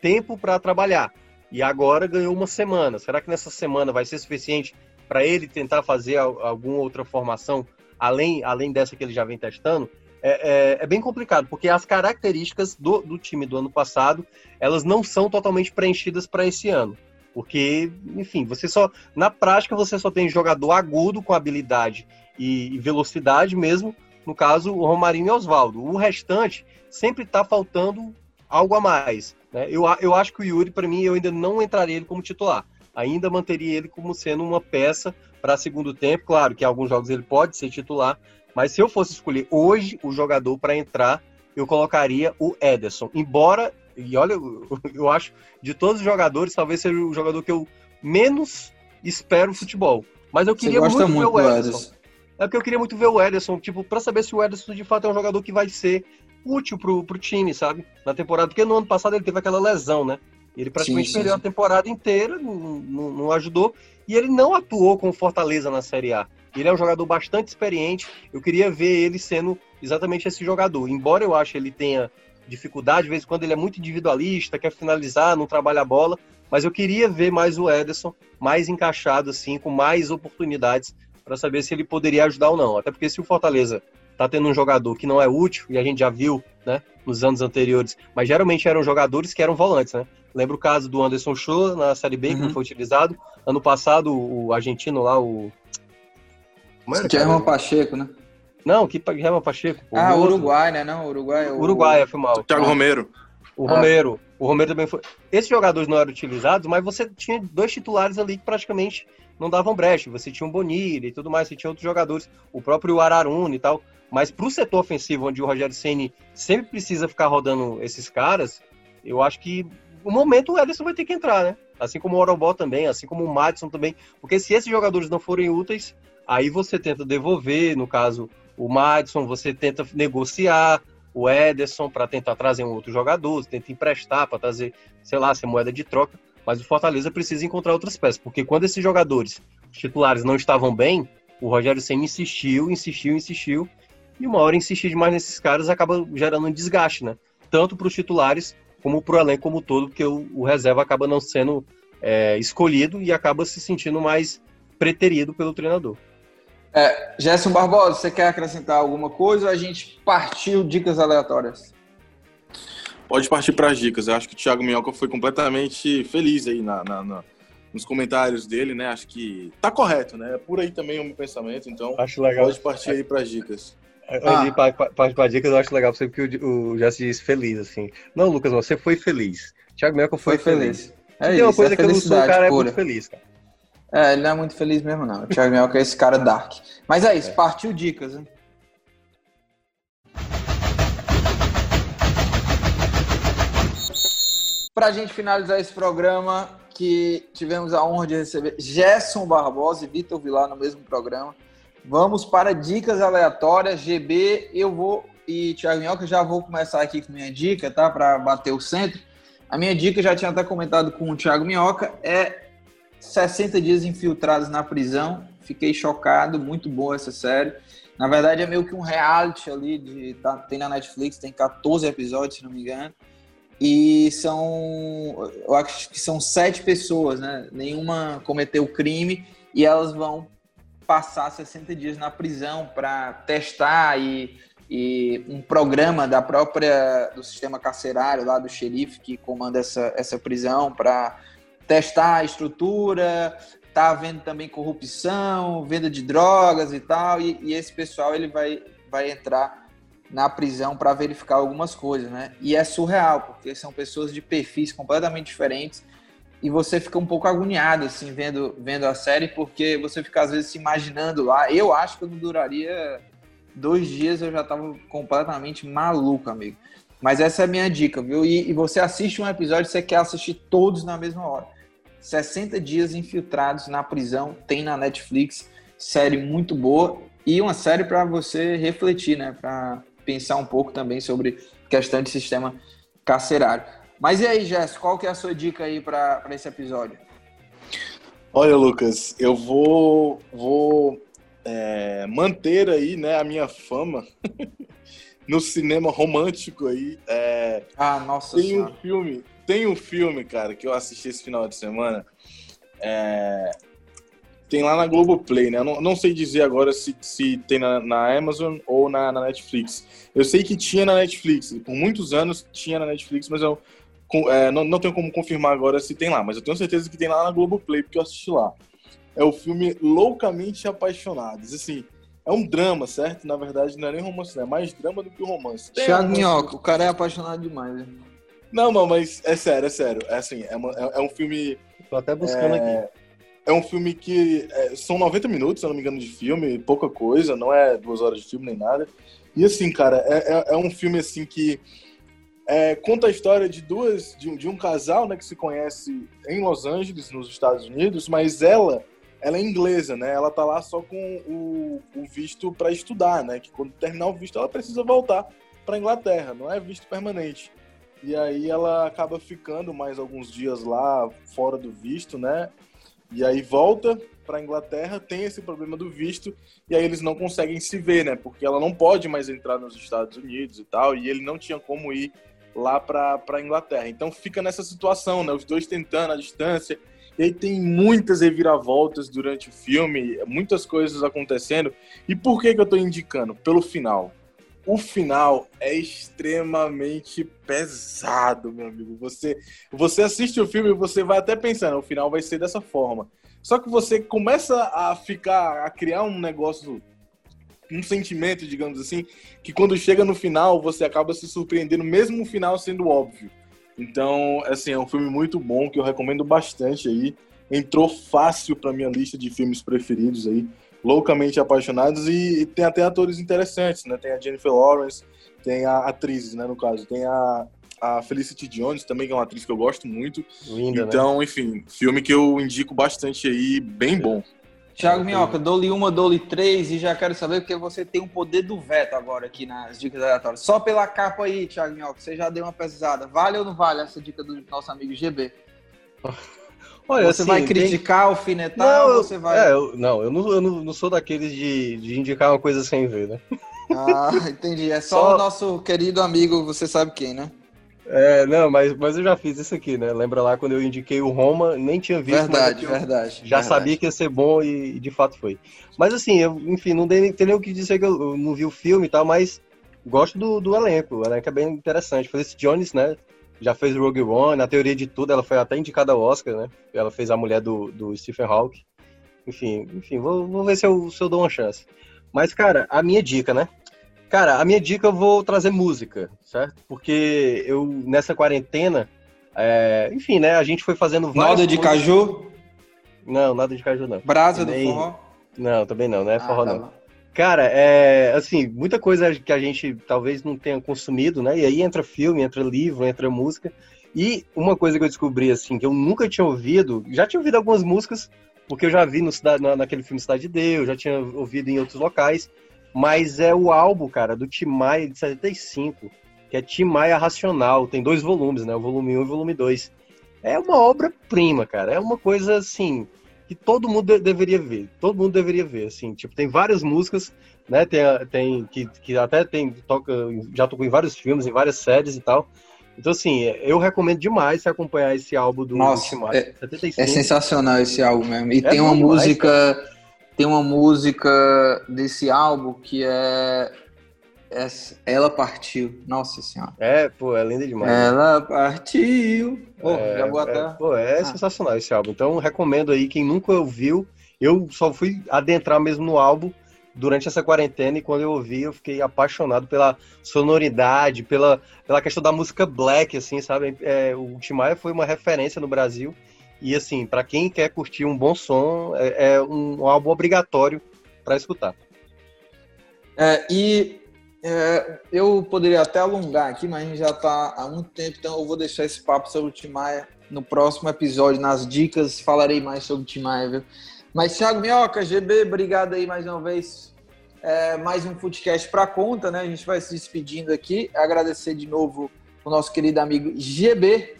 Speaker 4: tempo para trabalhar. E agora ganhou uma semana. Será que nessa semana vai ser suficiente para ele tentar fazer alguma outra formação além, além dessa que ele já vem testando? É, é, é bem complicado, porque as características do, do time do ano passado elas não são totalmente preenchidas para esse ano. Porque, enfim, você só. Na prática, você só tem jogador agudo com habilidade e velocidade mesmo. No caso, o Romarinho e Oswaldo. O restante sempre está faltando algo a mais. Né? Eu, eu acho que o Yuri, para mim, eu ainda não entraria ele como titular. Ainda manteria ele como sendo uma peça para segundo tempo. Claro que em alguns jogos ele pode ser titular, mas se eu fosse escolher hoje o jogador para entrar, eu colocaria o Ederson. Embora e olha, eu acho, de todos os jogadores, talvez seja o jogador que eu menos espero futebol. Mas eu queria muito, muito, ver o Ederson. Ederson. É porque eu queria muito ver o Ederson, tipo, para saber se o Ederson de fato é um jogador que vai ser útil pro, pro time, sabe? Na temporada, porque no ano passado ele teve aquela lesão, né? Ele praticamente sim, sim, perdeu sim. a temporada inteira, não, não, não, ajudou, e ele não atuou com Fortaleza na Série A. Ele é um jogador bastante experiente, eu queria ver ele sendo exatamente esse jogador. Embora eu ache ele tenha dificuldade, de vez em quando ele é muito individualista, quer finalizar, não trabalha a bola, mas eu queria ver mais o Ederson mais encaixado, assim, com mais oportunidades para saber se ele poderia ajudar ou não. Até porque se o Fortaleza tá tendo um jogador que não é útil, e a gente já viu, né, nos anos anteriores, mas geralmente eram jogadores que eram volantes, né? Lembra o caso do Anderson Show na Série B, uhum. que não foi utilizado. Ano passado, o argentino lá, o.
Speaker 3: German Pacheco, né?
Speaker 4: Não, que German Pacheco.
Speaker 3: Ah, o Uruguai, né? Não, Uruguai.
Speaker 4: O... Uruguai, foi mal.
Speaker 5: Thiago ah. Romero.
Speaker 4: O ah. Romero. O Romero também foi. Esses jogadores não eram utilizados, mas você tinha dois titulares ali que praticamente não davam brecha. Você tinha o Bonilha e tudo mais, você tinha outros jogadores, o próprio Araruna e tal. Mas para o setor ofensivo, onde o Rogério Ceni sempre precisa ficar rodando esses caras, eu acho que o momento o Ederson vai ter que entrar, né? Assim como o Orobó também, assim como o Madison também. Porque se esses jogadores não forem úteis, aí você tenta devolver, no caso, o Madison, você tenta negociar o Ederson para tentar trazer um outro jogador, você tenta emprestar para trazer, sei lá, ser moeda de troca. Mas o Fortaleza precisa encontrar outras peças, porque quando esses jogadores titulares não estavam bem, o Rogério Senna insistiu, insistiu, insistiu, e uma hora insistir demais nesses caras acaba gerando um desgaste, né? Tanto para os titulares como para o elenco como todo, porque o, o reserva acaba não sendo é, escolhido e acaba se sentindo mais preterido pelo treinador.
Speaker 3: É, Gerson Barbosa, você quer acrescentar alguma coisa ou a gente partiu dicas aleatórias?
Speaker 5: Pode partir para as dicas. Eu acho que o Thiago Minhoca foi completamente feliz aí na, na, na, nos comentários dele, né? Acho que tá correto, né? É por aí também o meu pensamento, então
Speaker 4: acho legal.
Speaker 5: pode partir aí para as dicas.
Speaker 4: Ah. Parte para dicas, eu acho legal você porque o, o Jesse disse feliz, assim. Não, Lucas, você foi feliz. Thiago Minhoca foi, foi feliz. feliz. É
Speaker 3: isso,
Speaker 4: uma coisa
Speaker 3: é
Speaker 4: que eu não sou, o cara é muito feliz, cara.
Speaker 3: É, ele não é muito feliz mesmo, não. O Thiago Minhoca é esse cara dark. Mas é isso, é. partiu dicas, hein? Para a gente finalizar esse programa, que tivemos a honra de receber Gerson Barbosa e Vitor Vilar no mesmo programa. Vamos para dicas aleatórias. GB, eu vou e Thiago Minhoca, já vou começar aqui com minha dica, tá? Para bater o centro. A minha dica, já tinha até comentado com o Thiago Minhoca, é 60 dias infiltrados na prisão. Fiquei chocado, muito boa essa série. Na verdade, é meio que um reality ali, de, tá, tem na Netflix, tem 14 episódios, se não me engano. E são, eu acho que são sete pessoas, né? Nenhuma cometeu crime e elas vão passar 60 dias na prisão para testar e, e, um programa da própria do sistema carcerário lá do xerife que comanda essa, essa prisão para testar a estrutura, tá havendo também corrupção, venda de drogas e tal, e, e esse pessoal ele vai, vai entrar na prisão para verificar algumas coisas, né? E é surreal, porque são pessoas de perfis completamente diferentes e você fica um pouco agoniado, assim, vendo, vendo a série, porque você fica, às vezes, se imaginando lá. Eu acho que eu não duraria dois dias, eu já estava completamente maluco, amigo. Mas essa é a minha dica, viu? E, e você assiste um episódio, você quer assistir todos na mesma hora. 60 dias infiltrados na prisão, tem na Netflix, série muito boa e uma série para você refletir, né? Para pensar um pouco também sobre questão de sistema carcerário. Mas e aí, Jéssica, qual que é a sua dica aí para esse episódio?
Speaker 5: Olha, Lucas, eu vou, vou é, manter aí né, a minha fama no cinema romântico aí. É,
Speaker 3: ah, nossa
Speaker 5: Tem
Speaker 3: senhora.
Speaker 5: um filme, tem um filme, cara, que eu assisti esse final de semana. É, tem lá na Globoplay, né? Eu não, não sei dizer agora se, se tem na, na Amazon ou na, na, Netflix. Eu sei que tinha na Netflix. Por muitos anos tinha na Netflix, mas eu é, não, não tenho como confirmar agora se tem lá, mas eu tenho certeza que tem lá na Globoplay, porque eu assisti lá. É o filme Loucamente Apaixonados. Assim, é um drama, certo? Na verdade, não é nem romance, é mais drama do que romance.
Speaker 3: Thiago Minhoca, o cara é apaixonado demais. Né?
Speaker 5: Não, não, mas é sério, é sério. É assim, é, uma, é, é um filme.
Speaker 4: Tô até buscando
Speaker 5: é,
Speaker 4: aqui.
Speaker 5: É um filme que é, são 90 minutos, se eu não me engano, de filme, pouca coisa, não é duas horas de filme nem nada. E assim, cara, é, é, é um filme assim que é, conta a história de duas de, de, um casal né, que se conhece em Los Angeles, nos Estados Unidos, mas ela ela é inglesa, né? Ela tá lá só com o, o visto para estudar, né? Que quando terminar o visto ela precisa voltar para Inglaterra, não é visto permanente. E aí ela acaba ficando mais alguns dias lá fora do visto, né? E aí volta para Inglaterra, tem esse problema do visto e aí eles não conseguem se ver, né? Porque ela não pode mais entrar nos Estados Unidos e tal, e ele não tinha como ir lá para a Inglaterra. Então fica nessa situação, né? Os dois tentando a distância. E aí tem muitas reviravoltas durante o filme, muitas coisas acontecendo. E por que, que eu estou indicando? Pelo final. O final é extremamente pesado, meu amigo. Você, você assiste o filme e você vai até pensando, o final vai ser dessa forma. Só que você começa a ficar, a criar um negócio um sentimento, digamos assim, que quando chega no final você acaba se surpreendendo, mesmo o final sendo óbvio. Então, assim, é um filme muito bom que eu recomendo bastante aí. Entrou fácil para minha lista de filmes preferidos aí, loucamente apaixonados e, e, tem até atores interessantes, né? Tem a Jennifer Lawrence, tem a atrizes, né, no caso, tem a a Felicity Jones também, que é uma atriz que eu gosto muito. Linda, né? então, né? enfim, filme que eu indico bastante aí, bem bom.
Speaker 3: Thiago Minhoca, dou-lhe uma, dou-lhe três e já quero saber porque você tem o poder do veto agora aqui nas dicas aleatórias. Só pela capa aí, Thiago Minhoca, você já deu uma pesada. Vale ou não vale essa dica do nosso amigo GB? Olha, você assim, vai criticar, tem... alfinetar
Speaker 4: não,
Speaker 3: ou você vai.
Speaker 4: É, eu, não, eu, não, eu não sou daqueles de, de indicar uma coisa sem ver, né?
Speaker 3: Ah, entendi. É só, só, o nosso querido amigo, você sabe quem, né?
Speaker 4: É, não, mas, mas eu já fiz isso aqui, né? Lembra lá quando eu indiquei o Roma, nem tinha visto.
Speaker 3: Verdade, verdade.
Speaker 4: Já
Speaker 3: verdade.
Speaker 4: sabia que ia ser bom e, de fato foi. Mas assim, eu, enfim, não tem, tem nem o que dizer que eu, eu, não vi o filme e tal, mas gosto do, do elenco. O elenco é bem interessante. Felice Jones, né? Já fez Rogue One, na teoria de tudo, ela foi até indicada ao Oscar, né? Ela fez a mulher do, do Stephen Hawking. Enfim, enfim, vou, vou ver se eu, se eu dou uma chance. Mas, cara, a minha dica, né? Cara, a minha dica eu vou trazer música, certo? Porque eu, nessa quarentena, é, enfim, né? A gente foi fazendo
Speaker 3: várias. Nada de coisas... caju?
Speaker 4: Não, nada de caju, não.
Speaker 3: Brasa também... do forró?
Speaker 4: Não, também não, não é ah, forró, tá não. Bom. Cara, é assim, muita coisa que a gente talvez não tenha consumido, né? E aí entra filme, entra livro, entra música. E uma coisa que eu descobri, assim, que eu nunca tinha ouvido, já tinha ouvido algumas músicas, porque eu já vi no, naquele filme Cidade de Deus, já tinha ouvido em outros locais, mas é o álbum, cara, do Tim Maia de 75, que é Tim Maia Racional. Tem dois volumes, né? O volume 1 e o volume 2. É uma obra-prima, cara. É uma coisa assim que todo mundo de deveria ver. Todo mundo deveria ver, assim. Tipo, tem várias músicas, né? Tem, tem que, que até tem toca, já tocou em vários filmes, em várias séries e tal. Então, assim, eu recomendo demais você acompanhar esse álbum do
Speaker 3: Nossa, Tim Maia. É, é sensacional esse álbum mesmo. E é tem uma música. Cara tem uma música desse álbum que é, é Ela Partiu. Nossa Senhora.
Speaker 4: É, pô, é linda demais.
Speaker 3: Ela Partiu. Pô,
Speaker 4: é, já vou até... É, pô, é ah. sensacional esse álbum. Então, recomendo aí, quem nunca ouviu, eu só fui adentrar mesmo no álbum durante essa quarentena e quando eu ouvi eu fiquei apaixonado pela sonoridade, pela, pela questão da música black, assim, sabe? É, o Tim Maia foi uma referência no Brasil e assim, para quem quer curtir um bom som, é, é um, um, álbum obrigatório para escutar.
Speaker 3: É, e é, eu poderia até alongar aqui, mas a gente já está há muito tempo, então eu vou deixar esse papo sobre o Tim Maia no próximo episódio, nas dicas, falarei mais sobre o Tim Maia, viu? Mas Thiago Minhoca, GB, obrigado aí mais uma vez. É, mais um podcast para conta, né? A gente vai se despedindo aqui. Agradecer de novo o nosso querido amigo GB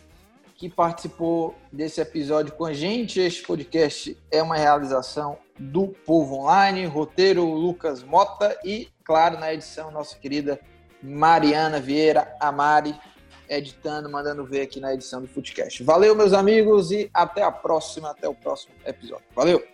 Speaker 3: que participou desse episódio com a gente. Este podcast é uma realização do Povo Online, roteiro Lucas Mota e, claro, na edição, nossa querida Mariana Vieira, a Mari, editando, mandando ver aqui na edição do futecast. Valeu, meus amigos, e até a próxima, até o próximo episódio. Valeu!